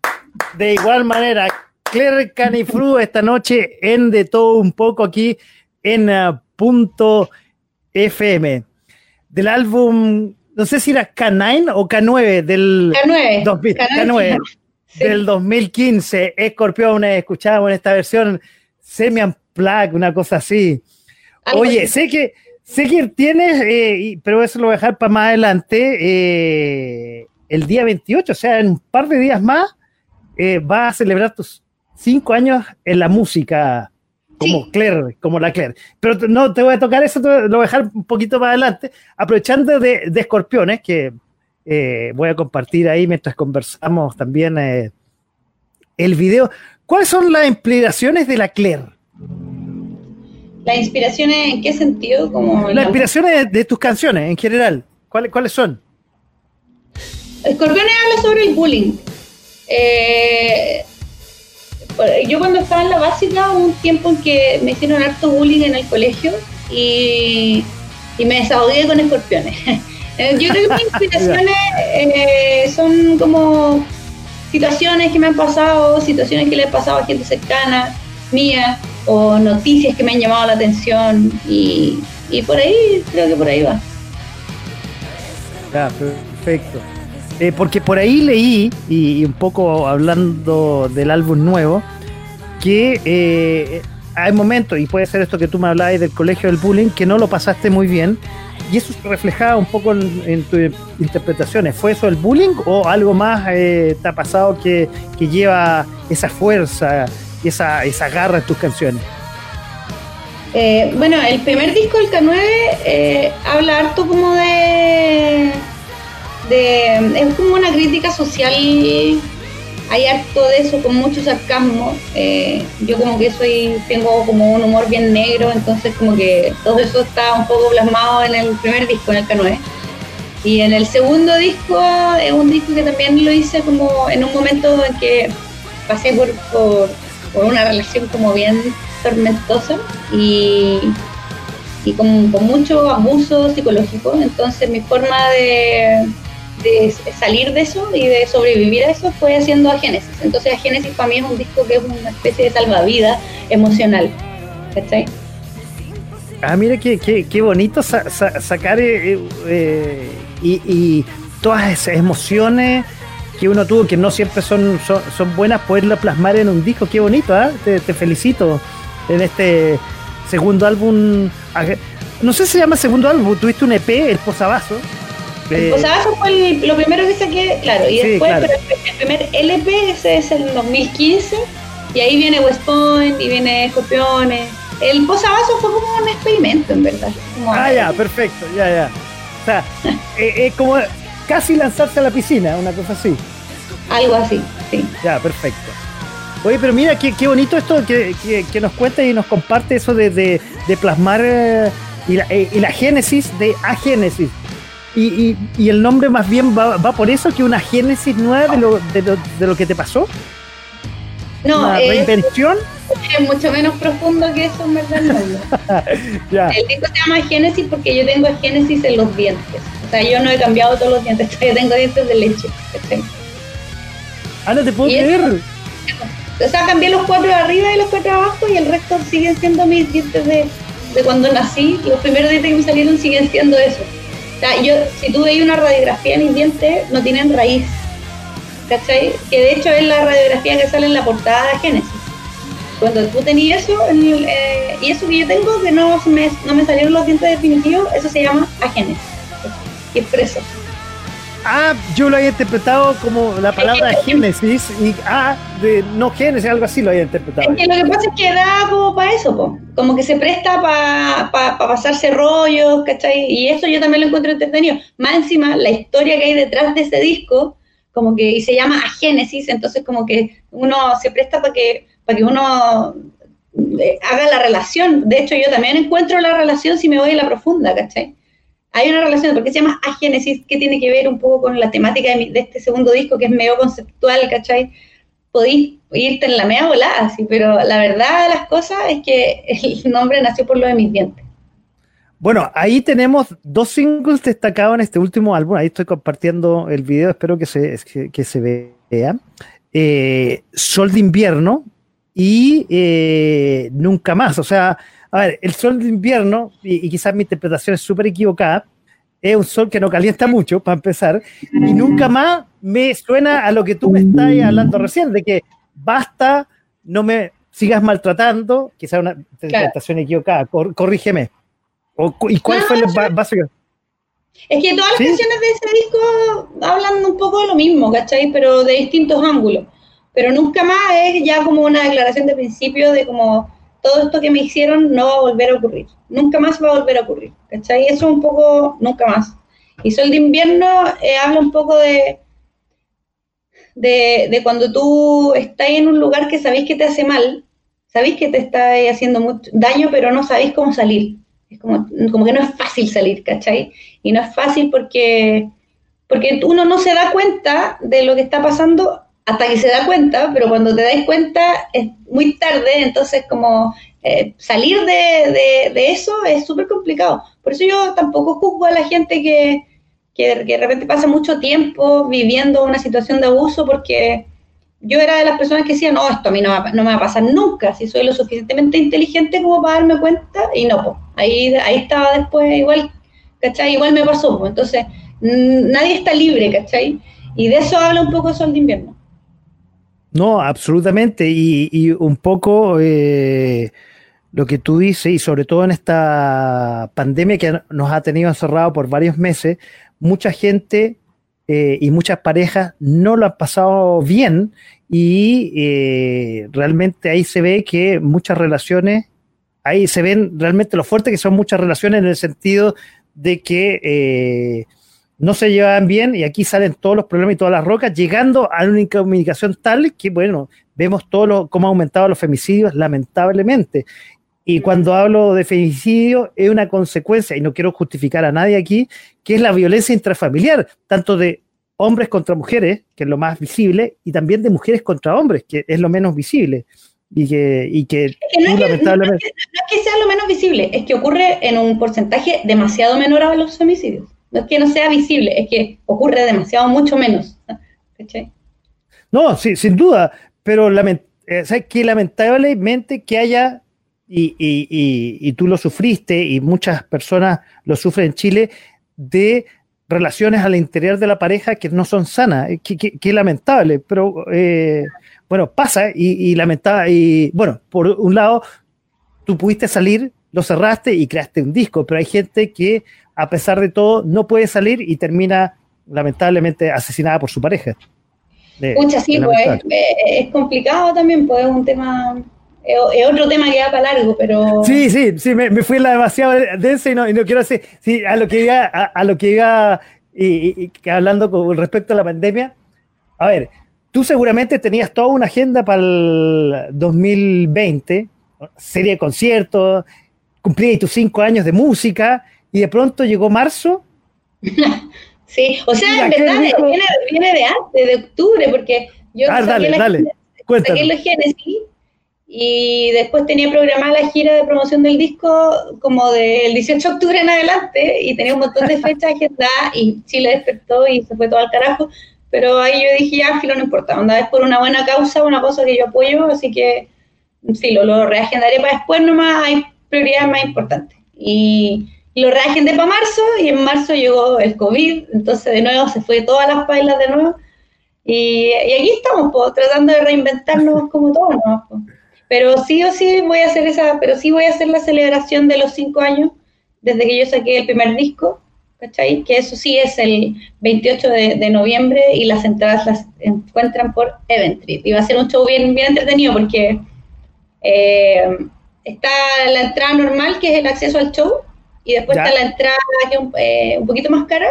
de igual manera. Claire Canifru esta noche en De Todo Un Poco aquí en uh, Punto FM. Del álbum, no sé si era K9 o K9 del K9. 2000, K9, K9 sí. del 2015. Escorpión, escuchábamos en esta versión semi unplugged, una cosa así. Oye, sé que que tienes, eh, pero eso lo voy a dejar para más adelante. eh, el día 28, o sea, en un par de días más, eh, vas a celebrar tus cinco años en la música, como Sí. Claire, como la Claire. Pero no te voy a tocar eso, te lo voy a dejar un poquito más adelante, aprovechando de, de Escorpiones, que eh, voy a compartir ahí mientras conversamos también el video. ¿Cuáles son las inspiraciones de la Claire? ¿Las inspiraciones en qué sentido? Como la- inspiraciones de tus canciones en general, ¿cuáles, cuáles son? Escorpiones habla sobre el bullying. Eh, yo cuando estaba en la básica un tiempo en que me hicieron harto bullying en el colegio y, y me desahogué con escorpiones. Eh, yo creo que mis inspiraciones eh, son como situaciones que me han pasado, situaciones que le han pasado a gente cercana, mía, o noticias que me han llamado la atención y, y por ahí, creo que por ahí va. Ya, perfecto. Eh, porque por ahí leí, y, y un poco hablando del álbum nuevo, que eh, hay momentos, y puede ser esto que tú me hablabas del colegio del bullying, que no lo pasaste muy bien, y eso se reflejaba un poco en, en tus interpretaciones. ¿Fue eso el bullying o algo más eh, te ha pasado que, que lleva esa fuerza, esa, esa garra en tus canciones? Eh, bueno, el primer disco, el K9, eh, habla harto como de. Es como una crítica social. Hay harto de eso, con mucho sarcasmo. Eh, yo, como que soy. Tengo como un humor bien negro, entonces, como que todo eso está un poco plasmado en el primer disco, en el K9. Y en el segundo disco, es un disco que también lo hice como en un momento en que pasé por, por una relación como bien tormentosa y, y con, mucho abuso psicológico. Entonces mi forma de, salir de eso y de sobrevivir a eso fue haciendo a Génesis. Entonces a Génesis para mí es un disco que es una especie de salvavidas emocional. ¿Cachai? Ah, mira qué, qué, bonito sacar eh, eh, y, todas esas emociones que uno tuvo, que no siempre son, son, buenas, poderlo plasmar en un disco. Qué bonito, ¿ah? te, felicito en este segundo álbum. No sé si se llama segundo álbum, tuviste un EP, El Posavasos. El eh, Posavasos fue lo primero que saqué, claro, y después, pero el primer LP, ese es el 2015, y ahí viene West Point, y viene Escorpiones el posavasos fue como un experimento, en verdad. ah, ya, perfecto, ya, ya. O sea, es como casi lanzarse a la piscina, una cosa así. Algo así, sí. Ya, perfecto. Oye, pero mira, qué, qué bonito esto que, que, nos cuenta y nos comparte eso de, de, plasmar eh, y, la, eh, y, la, génesis de agénesis. Y, y, y, el nombre más bien va, va, por eso, que una génesis nueva de lo, de lo, de lo que te pasó. No, ¿Una reinvención? Es mucho menos profundo que eso, en verdad. El disco se llama Génesis porque yo tengo Génesis en los dientes. O sea, yo no he cambiado todos los dientes, yo tengo dientes de leche. Ah, no te puedo creer. o sea, cambié los cuatro de arriba y los cuatro de abajo y el resto siguen siendo mis dientes de, de cuando nací. Los primeros dientes que me salieron siguen siendo eso. O sea, yo, si tú veis una radiografía de mis dientes, no tienen raíz. ¿Cachai? Que de hecho es la radiografía que sale en la portada de Génesis cuando tú tenías eso, eh, y eso que yo tengo, que no me, no me salieron los dientes definitivos, eso se llama agénesis, expreso. Ah, yo lo había interpretado como la palabra génesis y ah, de no génesis, algo así lo había interpretado. Es que lo que pasa es que da como para eso, como que se presta para pa, pasarse rollos, ¿cachai? Y eso yo también lo encuentro entretenido. Más encima, la historia que hay detrás de ese disco, como que y se llama Agénesis, entonces como que uno se presta para que para que uno eh, haga la relación. De hecho, yo también encuentro la relación si me voy a la profunda, ¿cachai? Hay una relación, porque se llama Agénesis, que tiene que ver un poco con la temática de, este segundo disco, que es medio conceptual, ¿cachai? Podéis irte en la media volada, sí, pero la verdad de las cosas es que el nombre nació por lo de mis dientes. Bueno, ahí tenemos dos singles destacados en este último álbum. Ahí estoy compartiendo el video, espero que se, que, se vea. Eh, Sol de invierno, y eh, nunca más. O sea, a ver, el sol de invierno, y, quizás mi interpretación es súper equivocada, es un sol que no calienta mucho, para empezar, y nunca más me suena a lo que tú me estás hablando recién, de que basta, no me sigas maltratando, quizás una interpretación equivocada, corrígeme. ¿Y cuál fue el básico? Es que todas las canciones de ese disco hablan un poco de lo mismo, ¿cachai? Pero de distintos ángulos pero nunca más es ya como una declaración de principio de como todo esto que me hicieron no va a volver a ocurrir, nunca más va a volver a ocurrir, ¿cachai? Eso un poco, nunca más. Y Sol de Invierno eh, habla un poco de, de, cuando tú estás en un lugar que sabéis que te hace mal, sabéis que te está haciendo mucho daño, pero no sabéis cómo salir. Es como, como que no es fácil salir, ¿cachai? Y no es fácil porque, porque uno no se da cuenta de lo que está pasando hasta que se da cuenta, pero cuando te das cuenta es muy tarde, entonces como eh, salir de, eso es súper complicado. Por eso yo tampoco juzgo a la gente que, que, de repente pasa mucho tiempo viviendo una situación de abuso, porque yo era de las personas que decían, no, esto a mí no, no me va a pasar nunca, si soy lo suficientemente inteligente como para darme cuenta, y no, ahí, ahí estaba después igual, ¿cachai? Igual me pasó, entonces nadie está libre, ¿cachai? Y de eso habla un poco Sol de Invierno. No, absolutamente. Y, un poco eh, lo que tú dices, y sobre todo en esta pandemia que nos ha tenido encerrado por varios meses, mucha gente eh, y muchas parejas no lo han pasado bien y eh, realmente ahí se ve que muchas relaciones, ahí se ven realmente lo fuerte que son muchas relaciones en el sentido de que no se llevaban bien y aquí salen todos los problemas y todas las rocas, llegando a una comunicación tal que, bueno, vemos todo lo, cómo ha aumentado los femicidios, lamentablemente. Y cuando hablo de femicidio, es una consecuencia, y no quiero justificar a nadie aquí, que es la violencia intrafamiliar, tanto de hombres contra mujeres, que es lo más visible, y también de mujeres contra hombres, que es lo menos visible. Y que, y que, lamentablemente... no es que sea lo menos visible, es que ocurre en un porcentaje demasiado menor a los femicidios No es que no sea visible, es que ocurre demasiado, mucho menos. No, sí, sin duda, pero lament eh, que lamentablemente que haya, y, y, tú lo sufriste y muchas personas lo sufren en Chile, de relaciones al interior de la pareja que no son sanas, eh, que, lamentable, pero eh, bueno, pasa y, y lamentable, y bueno, por un lado, tú pudiste salir, lo cerraste y creaste un disco, pero hay gente que a pesar de todo no puede salir y termina lamentablemente asesinada por su pareja. Muchas sí, pues es, complicado también, pues es un tema, es, otro tema que da para largo, pero... Sí, sí, sí, me, fui la demasiado densa y no, quiero decir, sí, a lo que iba, a, lo que iba y, hablando con respecto a la pandemia, a ver, tú seguramente tenías toda una agenda para el 2020, serie de conciertos, cumplías tus cinco años de música y de pronto llegó marzo Sí, o sea, en verdad viene, de antes, de octubre, porque yo ah, saqué, la dale, los Genesis y después tenía programada la gira de promoción del disco como del 18 de octubre en adelante y tenía un montón de fechas agendadas y Chile despertó y se fue todo al carajo, pero ahí yo dije, ya, filo, no importa, onda es por una buena causa, una cosa que yo apoyo, así que filo, lo reagendaré para después nomás, hay prioridades más importantes. Y lo reagendé para marzo y en marzo llegó el COVID, entonces de nuevo se fue todas las bailas de nuevo. Y, aquí estamos, pues, tratando de reinventarnos como todos, Pero sí o sí voy a hacer esa, pero sí voy a hacer la celebración de los cinco años desde que yo saqué el primer disco, ¿cachai? Que eso sí es el 28 de, noviembre y las entradas las encuentran por Eventrit. Y va a ser un show bien, bien entretenido porque eh, está la entrada normal, que es el acceso al show, y después está la entrada, que es eh, un, poquito más cara,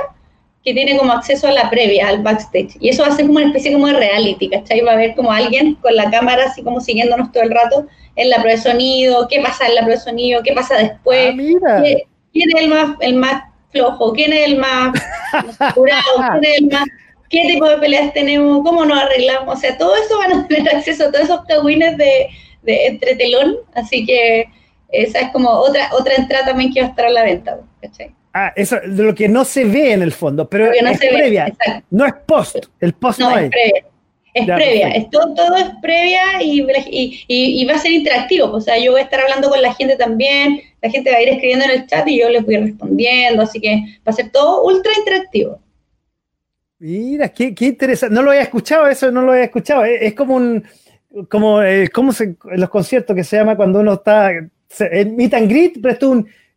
que tiene como acceso a la previa, al backstage. Y eso va a ser como una especie como de reality, ¿cachai? Va a haber como alguien con la cámara así como siguiéndonos todo el rato en la prueba de sonido, qué pasa en la prueba de sonido, qué pasa después, ah, ¿Quién, es el más, el más flojo, quién es el más curado, quién es el más qué tipo de peleas tenemos, cómo nos arreglamos, o sea, todo eso van a tener acceso a todos esos cagüines de, de entre telón, así que esa es como otra, otra entrada también que va a estar a la venta. Ah, eso, de lo que no se ve en el fondo, pero es previa, no es post, el post no, es. Previa. Es previa, es todo, todo es previa y, y, va a ser interactivo. O sea, yo voy a estar hablando con la gente también, la gente va a ir escribiendo en el chat y yo les voy respondiendo, así que va a ser todo ultra interactivo. Mira, qué, qué interesante. No lo había escuchado, eso no lo había escuchado. Es, como un, como, eh, como los conciertos que se llama cuando uno está el meet and greet, pero esto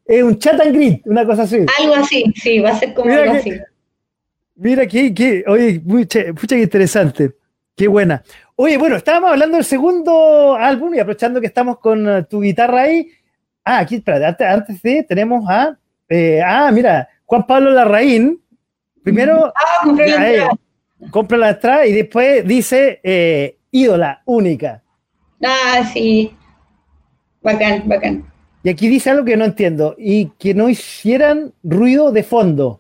es un, un chat and greet, una cosa así. Algo así, sí, va a ser como algo así. Mira, que, oye, mucha, que interesante, qué buena. Oye, bueno, estábamos hablando del segundo álbum y aprovechando que estamos con uh, tu guitarra ahí. Ah, aquí, espera, antes, de, tenemos a, eh, ah, mira, Juan Pablo Larraín. Primero, ah, compré la entrada. compra la entrada y después dice eh, ídola, única. Ah, sí. Bacán, bacán. Y aquí dice algo que no entiendo, y que no hicieran ruido de fondo.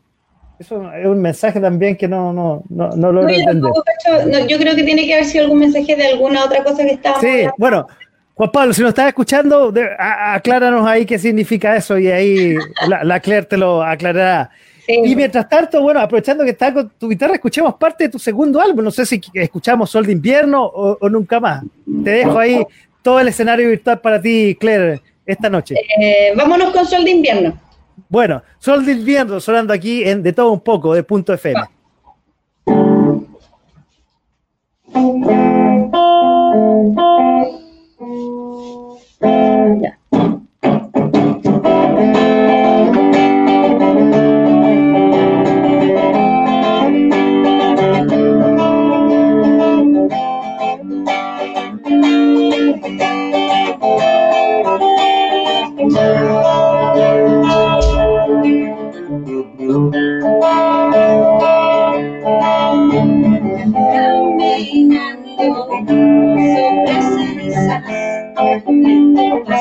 Eso es un mensaje también que no, no, no, no logro entender. yo creo que tiene que haber sido algún mensaje de alguna otra cosa que estaba. Sí, bueno, Juan Pablo, si nos estás escuchando, acláranos ahí qué significa eso y ahí la, la Claire te lo aclarará. Y mientras tanto, bueno, aprovechando que estás con tu guitarra, escuchemos parte de tu segundo álbum. No sé si escuchamos Sol de Invierno o, o nunca más. Te dejo ahí todo el escenario virtual para ti, Claire, esta noche. Eh, vámonos con Sol de Invierno. Bueno, Sol de Invierno sonando aquí en De Todo Un Poco, de Punto FM.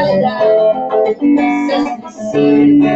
La espalda, es invisible.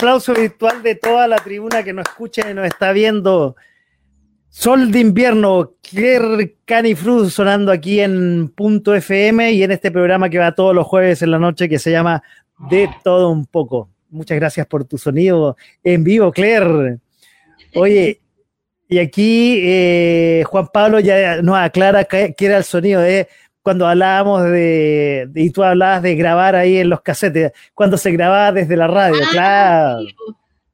Aplauso virtual de toda la tribuna que nos escucha y nos está viendo. Sol de invierno, Claire Canifruz sonando aquí en Punto FM y en este programa que va todos los jueves en la noche que se llama De todo un poco. Muchas gracias por tu sonido en vivo, Claire. Oye, y aquí eh, Juan Pablo ya nos aclara que, era el sonido de cuando hablábamos de, y tú hablabas de grabar ahí en los casetes, cuando se grababa desde la radio, ah, claro.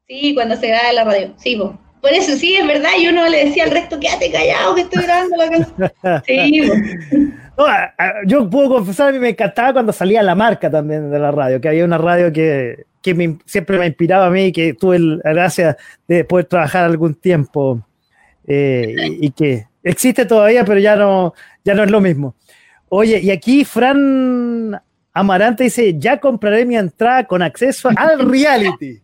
Sí, cuando se graba en la radio, sí, por eso sí, es verdad, yo no le decía al resto, quédate callado que estoy grabando la canción. Sí, yo puedo confesar, a mí me encantaba cuando salía la marca también de la radio, que había una radio que, que siempre me inspiraba a mí, que tuve la gracia de poder trabajar algún tiempo eh, y, y que existe todavía, pero ya no, ya no es lo mismo. Oye, y aquí Fran Amarante dice, ya compraré mi entrada con acceso al reality.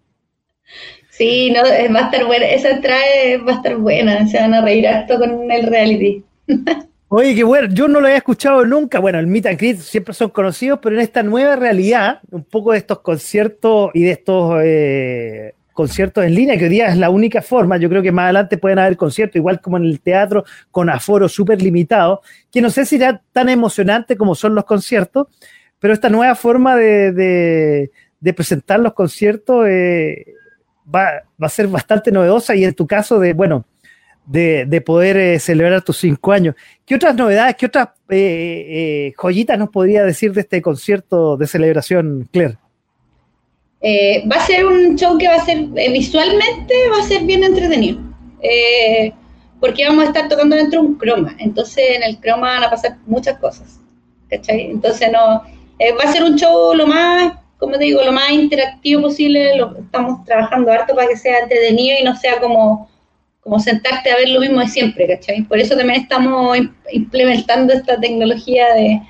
Sí, no, va a estar buena, esa entrada va a estar buena, se van a reír harto con el reality. Oye, qué bueno, yo no lo había escuchado nunca. Bueno, el Meet and Greet siempre son conocidos, pero en esta nueva realidad, un poco de estos conciertos y de estos eh, conciertos en línea, que hoy día es la única forma. Yo creo que más adelante pueden haber conciertos, igual como en el teatro, con aforo súper limitado, que no sé si será tan emocionante como son los conciertos, pero esta nueva forma de, presentar los conciertos eh, va, a ser bastante novedosa y en tu caso de, bueno, de, poder eh, celebrar tus cinco años. ¿Qué otras novedades, qué otras eh, joyitas nos podría decir de este concierto de celebración, Claire? Eh, va a ser un show que va a ser eh, visualmente, va a ser bien entretenido. Eh, porque vamos a estar tocando dentro de un croma. Entonces en el croma van a pasar muchas cosas. ¿Cachai? Entonces no, va a ser un show lo más, como te digo, lo más interactivo posible. Lo, estamos trabajando harto para que sea entretenido y no sea como, como sentarte a ver lo mismo de siempre, ¿cachai? Por eso también estamos implementando esta tecnología de,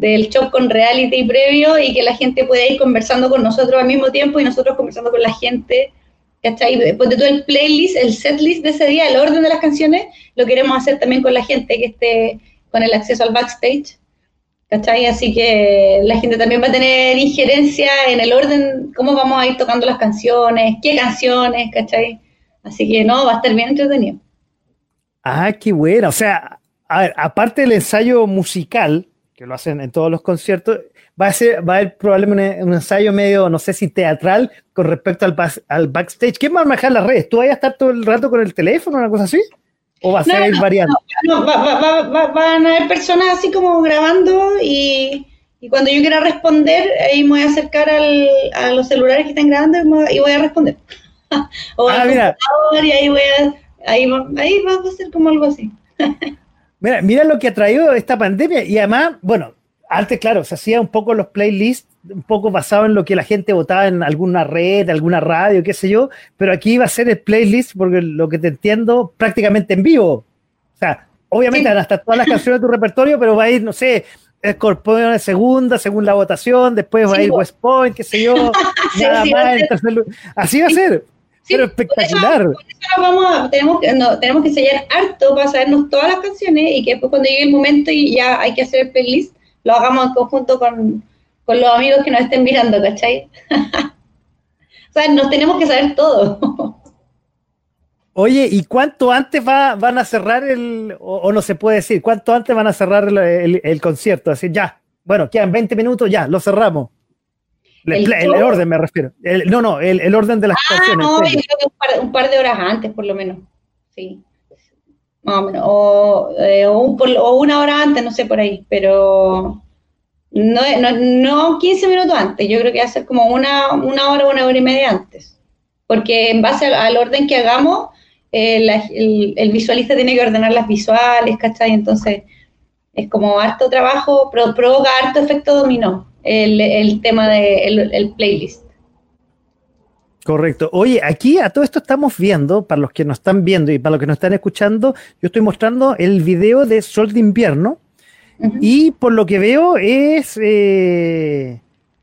del show con reality previo y que la gente pueda ir conversando con nosotros al mismo tiempo y nosotros conversando con la gente. ¿Cachai? Después de todo el playlist, el setlist de ese día, el orden de las canciones, lo queremos hacer también con la gente que esté con el acceso al backstage. ¿Cachai? Así que la gente también va a tener injerencia en el orden, cómo vamos a ir tocando las canciones, qué canciones, ¿cachai? Así que no, va a estar bien entretenido. Ah, qué bueno. O sea, aparte del ensayo musical, que lo hacen en todos los conciertos, va a ser, va a haber probablemente un, ensayo medio, no sé si teatral, con respecto al, al backstage. ¿Quién va a manejar las redes? ¿Tú vas a estar todo el rato con el teléfono o una cosa así? ¿O va a ser no, variante? No, va, va, va, van a haber personas así como grabando y, y, cuando yo quiera responder, ahí me voy a acercar al, a los celulares que están grabando y voy a responder. o ah, mira. y ahí voy a, ahí, ahí va a ser como algo así. Mira, mira lo que ha traído esta pandemia y además, bueno, antes, claro, se hacía un poco los playlists, un poco basado en lo que la gente votaba en alguna red, alguna radio, qué sé yo, pero aquí va a ser el playlist, porque lo que te entiendo, prácticamente en vivo. O sea, obviamente van a estar todas las canciones de tu repertorio, pero va a ir, no sé, Scorpion de segunda, según la votación, después va a ir West Point, qué sé yo, nada más, así va a ser pero espectacular. vamos tenemos, que, no, tenemos que ensayar harto para sabernos todas las canciones y que después cuando llegue el momento y ya hay que hacer el playlist, lo hagamos en conjunto con, con los amigos que nos estén mirando, ¿cachai? o sea, nos tenemos que saber todo. Oye, ¿y cuánto antes va, van a cerrar el, o, no se puede decir, cuánto antes van a cerrar el, el, concierto? Así, ya, bueno, quedan 20 minutos, ya, lo cerramos. El, orden me refiero. no, no, el, orden de las ah, canciones. No, yo creo que un par, un par, de horas antes, por lo menos. Sí. Más o menos. O, eh, o, una hora antes, no sé por ahí. Pero no, no, no 15 minutos antes. Yo creo que va a ser como una, una hora, una hora y media antes. Porque en base al, orden que hagamos, eh, el, el, visualista tiene que ordenar las visuales, ¿cachai? Entonces es como harto trabajo, provoca harto efecto dominó el, tema del de el playlist. Correcto. Oye, aquí a todo esto estamos viendo, para los que nos están viendo y para los que nos están escuchando, yo estoy mostrando el video de Sol de Invierno y por lo que veo es... Eh,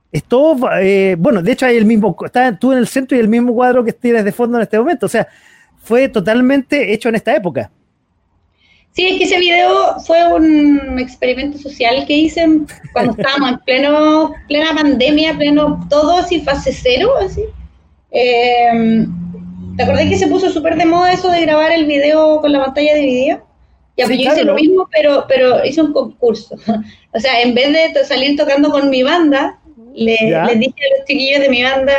es todo, eh, bueno, de hecho hay el mismo, está tú en el centro y el mismo cuadro que tienes de fondo en este momento, o sea, fue totalmente hecho en esta época. Sí, es que ese video fue un experimento social que hice cuando estábamos en pleno, plena pandemia, pleno todo así, fase cero, así. Eh, ¿Te acordás que se puso súper de moda eso de grabar el video con la pantalla de video? Ya, pues yo hice lo mismo, pero, pero hice un concurso. o sea, en vez de salir tocando con mi banda, le, les dije a los chiquillos de mi banda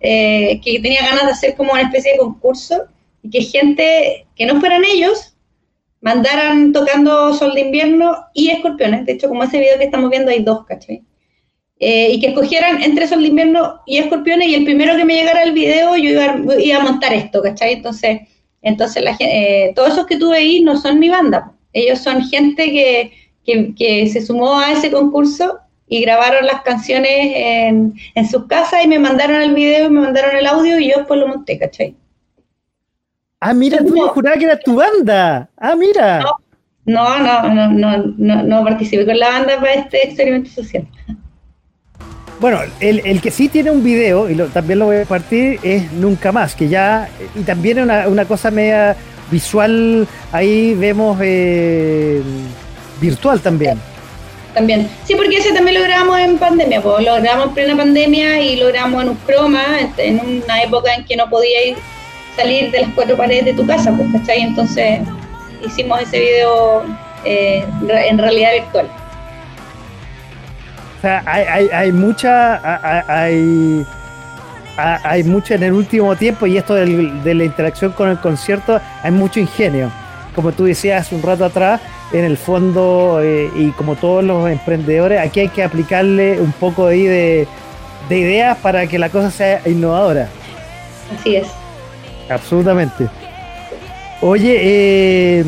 eh, que tenía ganas de hacer como una especie de concurso y que gente que no fueran ellos mandaran tocando Sol de Invierno y Escorpiones. De hecho, como ese video que estamos viendo hay dos, ¿cachai? Eh, y que escogieran entre Sol de Invierno y Escorpiones y el primero que me llegara el video yo iba, a montar esto, ¿cachai? Entonces, entonces eh, todos esos que tuve ahí no son mi banda. Ellos son gente que, que, que se sumó a ese concurso y grabaron las canciones en, en sus casas y me mandaron el video y me mandaron el audio y yo después lo monté, ¿cachai? Ah, mira, tú no. juraba que era tu banda. Ah, mira. No, no, no, no, no, no participé con la banda para este experimento social. Bueno, el, el, que sí tiene un video, y lo, también lo voy a partir, es Nunca Más, que ya, y también una, una cosa media visual, ahí vemos eh, virtual también. También. Sí, porque ese también lo grabamos en pandemia, pues lo grabamos en plena pandemia y lo grabamos en un croma, en una época en que no podía ir salir de las cuatro paredes de tu casa, pues, ¿cachai? Entonces hicimos ese video eh, en realidad virtual. O sea, hay, hay, hay mucha, hay, hay mucho en el último tiempo y esto del, de la interacción con el concierto, hay mucho ingenio. Como tú decías un rato atrás, en el fondo, eh, y como todos los emprendedores, aquí hay que aplicarle un poco ahí de, de ideas para que la cosa sea innovadora. Así es. Absolutamente. Oye, eh,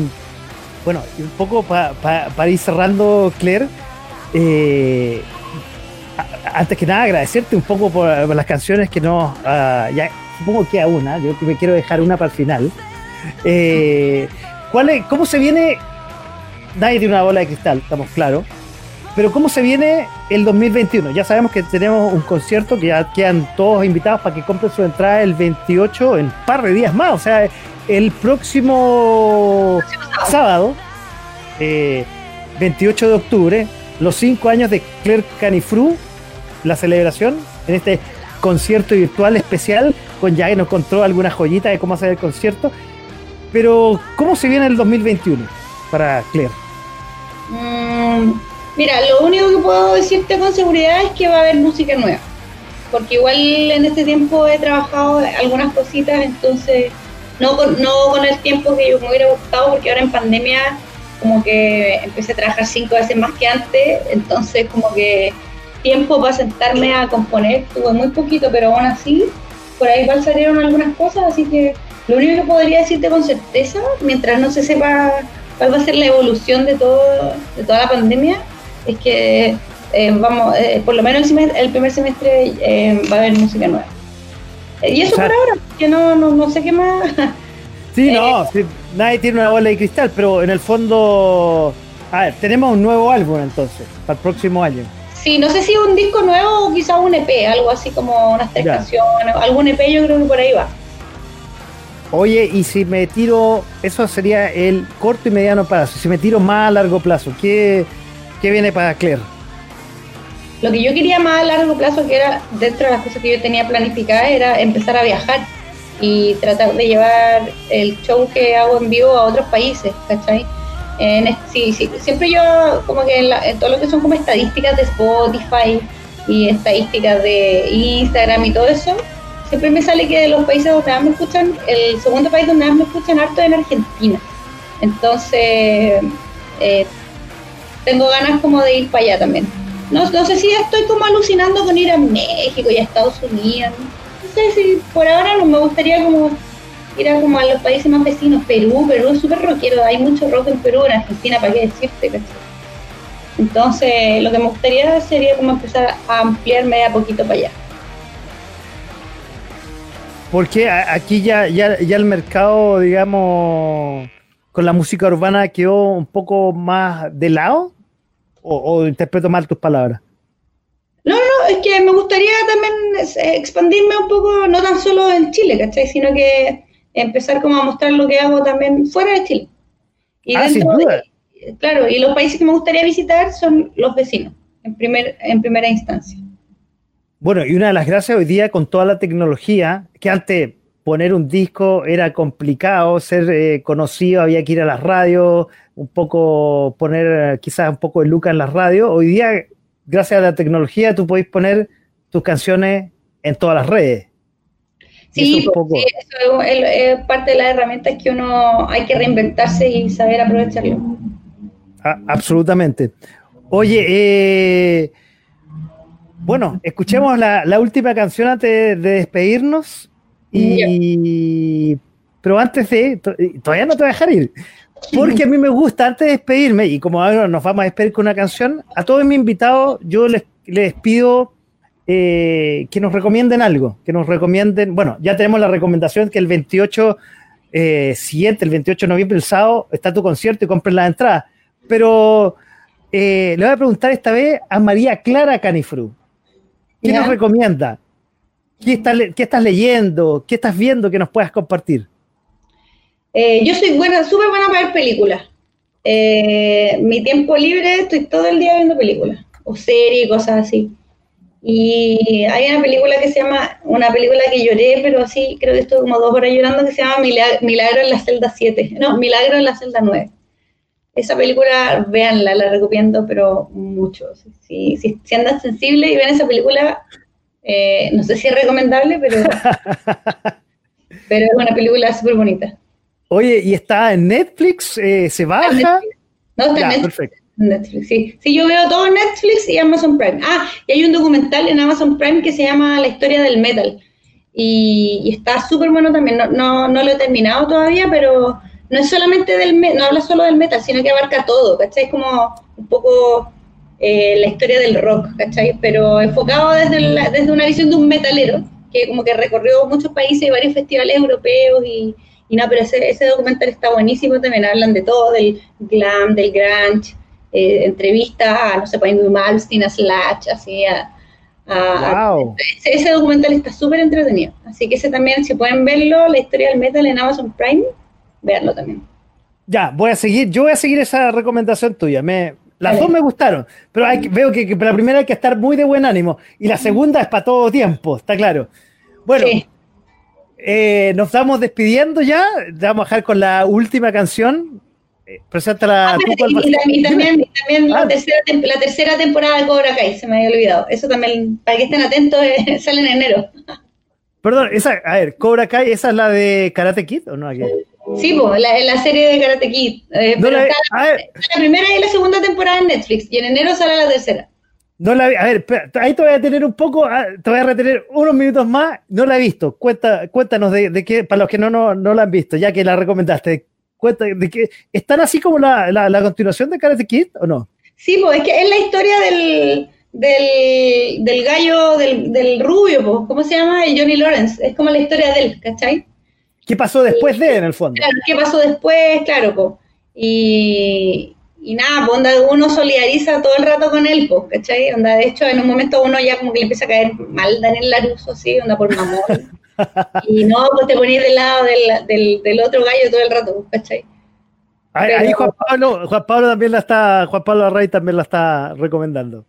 bueno, un poco para ir cerrando, Claire, eh, antes que nada agradecerte un poco por, las canciones que no, uh, ya supongo que a una, yo me quiero dejar una para el final. Eh, ¿cuál es, ¿Cómo se viene? Nadie tiene una bola de cristal, estamos claros. Pero ¿cómo se viene el 2021? Ya sabemos que tenemos un concierto que ya quedan todos invitados para que compren su entrada el 28 en par de días más. O sea, el próximo sábado, 28 eh, de octubre, los cinco años de Claire Canifru, la celebración en este concierto virtual especial, con ya que nos contó algunas joyitas de cómo hacer el concierto. Pero, ¿cómo se viene el 2021 para Claire? Mm, Mira, lo único que puedo decirte con seguridad es que va a haber música nueva. Porque igual en este tiempo he trabajado algunas cositas, entonces no con, no con el tiempo que yo me hubiera gustado, porque ahora en pandemia como que empecé a trabajar cinco veces más que antes, entonces como que tiempo para sentarme a componer tuve muy poquito, pero aún así por ahí salieron algunas cosas, así que lo único que podría decirte con certeza, mientras no se sepa cuál va a ser la evolución de todo de toda la pandemia, es que eh, vamos, eh, por lo menos el, primer semestre eh, va a haber música nueva. y eso por ahora, que no, no, no sé qué más. Sí, no, nadie tiene una bola de cristal, pero en el fondo, a ver, tenemos un nuevo álbum entonces, para el próximo año. Sí, no sé si un disco nuevo o quizás un EP, algo así como unas tres canciones, algún EP yo creo que por ahí va. Oye, y si me tiro, eso sería el corto y mediano plazo, si me tiro más a largo plazo, ¿qué, qué viene para Claire? Lo que yo quería más a largo plazo, que era dentro de las cosas que yo tenía planificadas, era empezar a viajar y tratar de llevar el show que hago en vivo a otros países, ¿cachai? En, sí, sí, siempre yo, como que en, todo lo que son como estadísticas de Spotify y estadísticas de Instagram y todo eso, siempre me sale que los países donde más me escuchan, el segundo país donde más me escuchan harto es en Argentina. Entonces, eh, tengo ganas como de ir para allá también. No, no sé si estoy como alucinando con ir a México y a Estados Unidos. No sé si por ahora no me gustaría como era como a los países más vecinos, Perú, Perú es súper rockero, hay mucho rock en Perú, en Argentina, ¿para qué decirte? Entonces, lo que me gustaría sería como empezar a ampliarme a poquito para allá. Porque aquí ya, ya, ya el mercado, digamos, con la música urbana quedó un poco más de lado? ¿O, o interpreto mal tus palabras? No, no, es que me gustaría también expandirme un poco, no tan solo en Chile, ¿cachai? Sino que empezar como a mostrar lo que hago también fuera de Chile. Y ah, sin duda. claro, y los países que me gustaría visitar son los vecinos, en, primer, en primera instancia. Bueno, y una de las gracias hoy día con toda la tecnología, que antes poner un disco era complicado, ser eh, conocido, había que ir a las radios, un poco poner quizás un poco de luca en las radios. Hoy día, gracias a la tecnología, tú podés poner tus canciones en todas las redes. Sí, pues, eso es, parte de las herramientas que uno hay que reinventarse y saber aprovecharlo. Ah, absolutamente. Oye, eh, bueno, escuchemos la, última canción antes de, despedirnos. Y, pero antes de, todavía no te voy a dejar ir, porque a mí me gusta, antes de despedirme, y como ahora nos vamos a despedir con una canción, a todos mis invitados yo les, les pido eh, que nos recomienden algo, que nos recomienden, bueno, ya tenemos la recomendación que el 28 eh, siguiente, el 28 de noviembre, el sábado, está tu concierto y compren la entrada. Pero eh, le voy a preguntar esta vez a María Clara Canifru. ¿Qué nos recomienda? ¿Qué estás, ¿Qué estás leyendo? ¿Qué estás viendo que nos puedas compartir? yo soy buena, súper buena para ver películas. mi tiempo libre estoy todo el día viendo películas o series, cosas así. Y hay una película que se llama, una película que lloré, pero así creo que estuve como dos horas llorando, que se llama Milagro, en la celda 7. No, Milagro en la celda 9. Esa película, véanla, la recomiendo, pero mucho. Si, si, si andan sensibles y ven esa película, eh, no sé si es recomendable, pero, pero es una película súper bonita. Oye, ¿y está en Netflix? Eh, ¿Se baja? No, está en Netflix. Perfecto. Netflix, sí. Sí, yo veo todo en Netflix y Amazon Prime. Ah, y hay un documental en Amazon Prime que se llama La historia del metal. Y, está súper bueno también. No, no, no, lo he terminado todavía, pero no es solamente del metal, no habla solo del metal, sino que abarca todo, ¿cachai? Es como un poco eh, la historia del rock, ¿cachai? Pero enfocado desde, desde una visión de un metalero, que como que recorrió muchos países y varios festivales europeos y, y no, pero ese, ese documental está buenísimo también, hablan de todo, del glam, del grunge, eh, entrevista a, no sé, poniendo Malmsteen, a Slash, así, a, ese, documental está súper entretenido. Así que ese también, si pueden verlo, la historia del metal en Amazon Prime, veanlo también. Ya, voy a seguir, yo voy a seguir esa recomendación tuya. Me, las dos me gustaron, pero hay, veo que, para la primera hay que estar muy de buen ánimo y la segunda es para todo tiempo, está claro. Bueno, eh, nos estamos despidiendo ya, vamos a dejar con la última canción eh, preséntala ah, tú, y, ¿cuál va a y también, y también, también Ah. la, tercera, la tercera temporada de Cobra Kai, se me había olvidado. Eso también, para que estén atentos, eh, sale en enero. Perdón, esa, a ver, Cobra Kai, ¿esa es la de Karate Kid o no? Aquí? Sí, pues, la, la serie de Karate Kid. Eh, No pero la, está a ver, la primera y la segunda temporada en Netflix, y en enero sale la tercera. no la vi- a ver, espera, ahí te voy a tener un poco, ah, te voy a retener unos minutos más, no la he visto. Cuenta, cuéntanos de, de qué, para los que no, no, no la han visto, ya que la recomendaste, cuenta de que están así como la, la, la continuación de Karate Kid o no? Sí, pues es que es la historia del, del, del gallo, del, del rubio, pues, ¿cómo se llama? El Johnny Lawrence. Es como la historia de él, ¿cachai? ¿Qué pasó después de, en el fondo? Claro, ¿qué pasó después? Claro, pues. Y, y nada, pues onda, uno solidariza todo el rato con él, pues, ¿cachai? Onda, de hecho, en un momento uno ya como que le empieza a caer mal Daniel Laruso, así, onda por mamón. y no, pues te ponís del lado del, del, del otro gallo todo el rato, ¿cachai? Ahí, Pero- ahí Juan Pablo, Juan Pablo también la está, Juan Pablo Array también la está recomendando.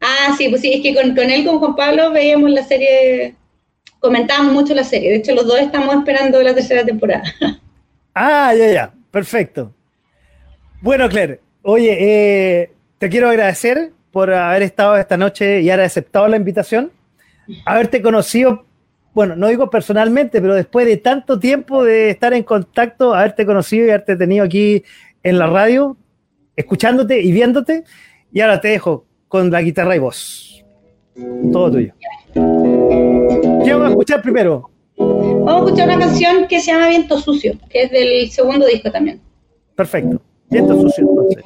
Ah, sí, pues sí, es que con, con él, con Juan Pablo, veíamos la serie, comentábamos mucho la serie. De hecho, los dos estamos esperando la tercera temporada. Ah, ya, ya, perfecto. Bueno, Claire, oye, eh, te quiero agradecer por haber estado esta noche y haber aceptado la invitación, haberte conocido, bueno, no digo personalmente, pero después de tanto tiempo de estar en contacto, haberte conocido y haberte tenido aquí en la radio, escuchándote y viéndote, y ahora te dejo con la guitarra y voz. Todo tuyo. ¿Qué vamos a escuchar primero? Vamos a escuchar una canción que se llama Viento Sucio, que es del segundo disco también. Perfecto. Viento sucio, entonces.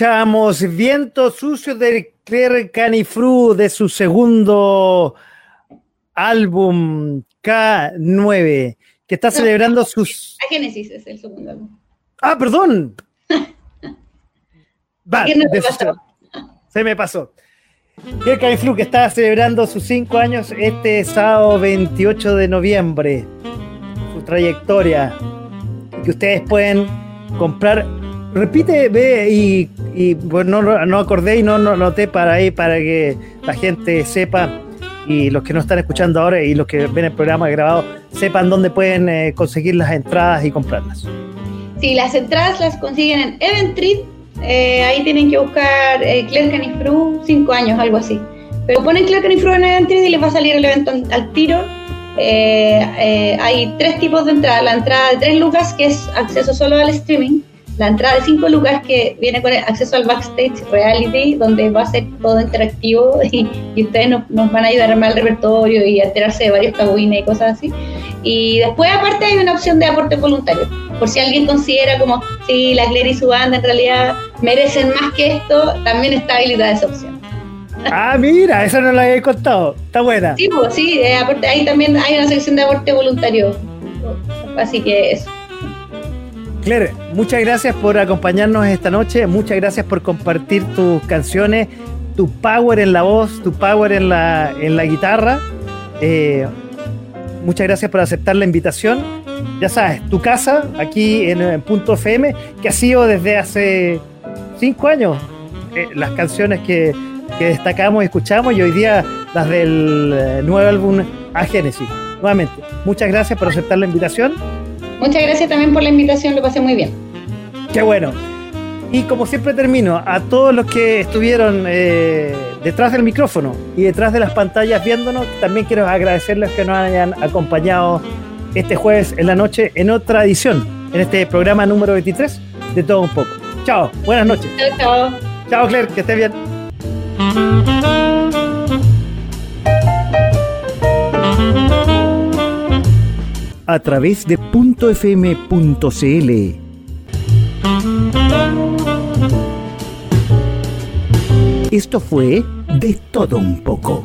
Escuchamos Viento Sucio de Claire Canifru de su segundo álbum K9, que está celebrando sus. A Génesis es el segundo álbum. Ah, perdón. Va, se me pasó. Claire Canifru que está celebrando sus cinco años este sábado 28 de noviembre. Su trayectoria. Que ustedes pueden comprar Repite, ve y, y pues no, acordé y no, no noté para ahí para que la gente sepa y los que no están escuchando ahora y los que ven el programa grabado sepan dónde pueden eh, conseguir las entradas y comprarlas. Sí, las entradas las consiguen en Eventrit. Eh, ahí tienen que buscar eh, Claire Canifru, 5 años, algo así. Pero ponen Claire Canifru en Eventrit y les va a salir el evento al tiro. Eh, hay tres tipos de entrada. La entrada de 3 lucas, que es acceso solo al streaming la entrada de 5 lucas que viene con el acceso al backstage reality, donde va a ser todo interactivo y, ustedes nos, van a ayudar a armar el repertorio y a enterarse de varios cagüines y cosas así. Y después, aparte, hay una opción de aporte voluntario. Por si alguien considera como, si la Claire y su banda en realidad merecen más que esto, también está habilitada esa opción. Ah, mira, eso no lo había contado. Está buena. Sí, pues, sí, eh, ahí también hay una sección de aporte voluntario. Así que eso. Claire, muchas gracias por acompañarnos esta noche, muchas gracias por compartir tus canciones, tu power en la voz, tu power en la, en la guitarra. Eh, muchas gracias por aceptar la invitación. Ya sabes, tu casa aquí en, Punto FM, que ha sido desde hace cinco años eh, las canciones que, que, destacamos y escuchamos y hoy día las del eh, nuevo álbum A Génesis. Nuevamente, muchas gracias por aceptar la invitación Muchas gracias también por la invitación, lo pasé muy bien. Qué bueno. Y como siempre termino, a todos los que estuvieron eh, detrás del micrófono y detrás de las pantallas viéndonos, también quiero agradecerles que nos hayan acompañado este jueves en la noche en otra edición, en este programa número 23 de Todo Un Poco. Chao, buenas noches. Chao, chao. Chao, Claire, que esté bien. A través de .fm.cl. Esto fue de todo un poco.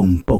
Un poco.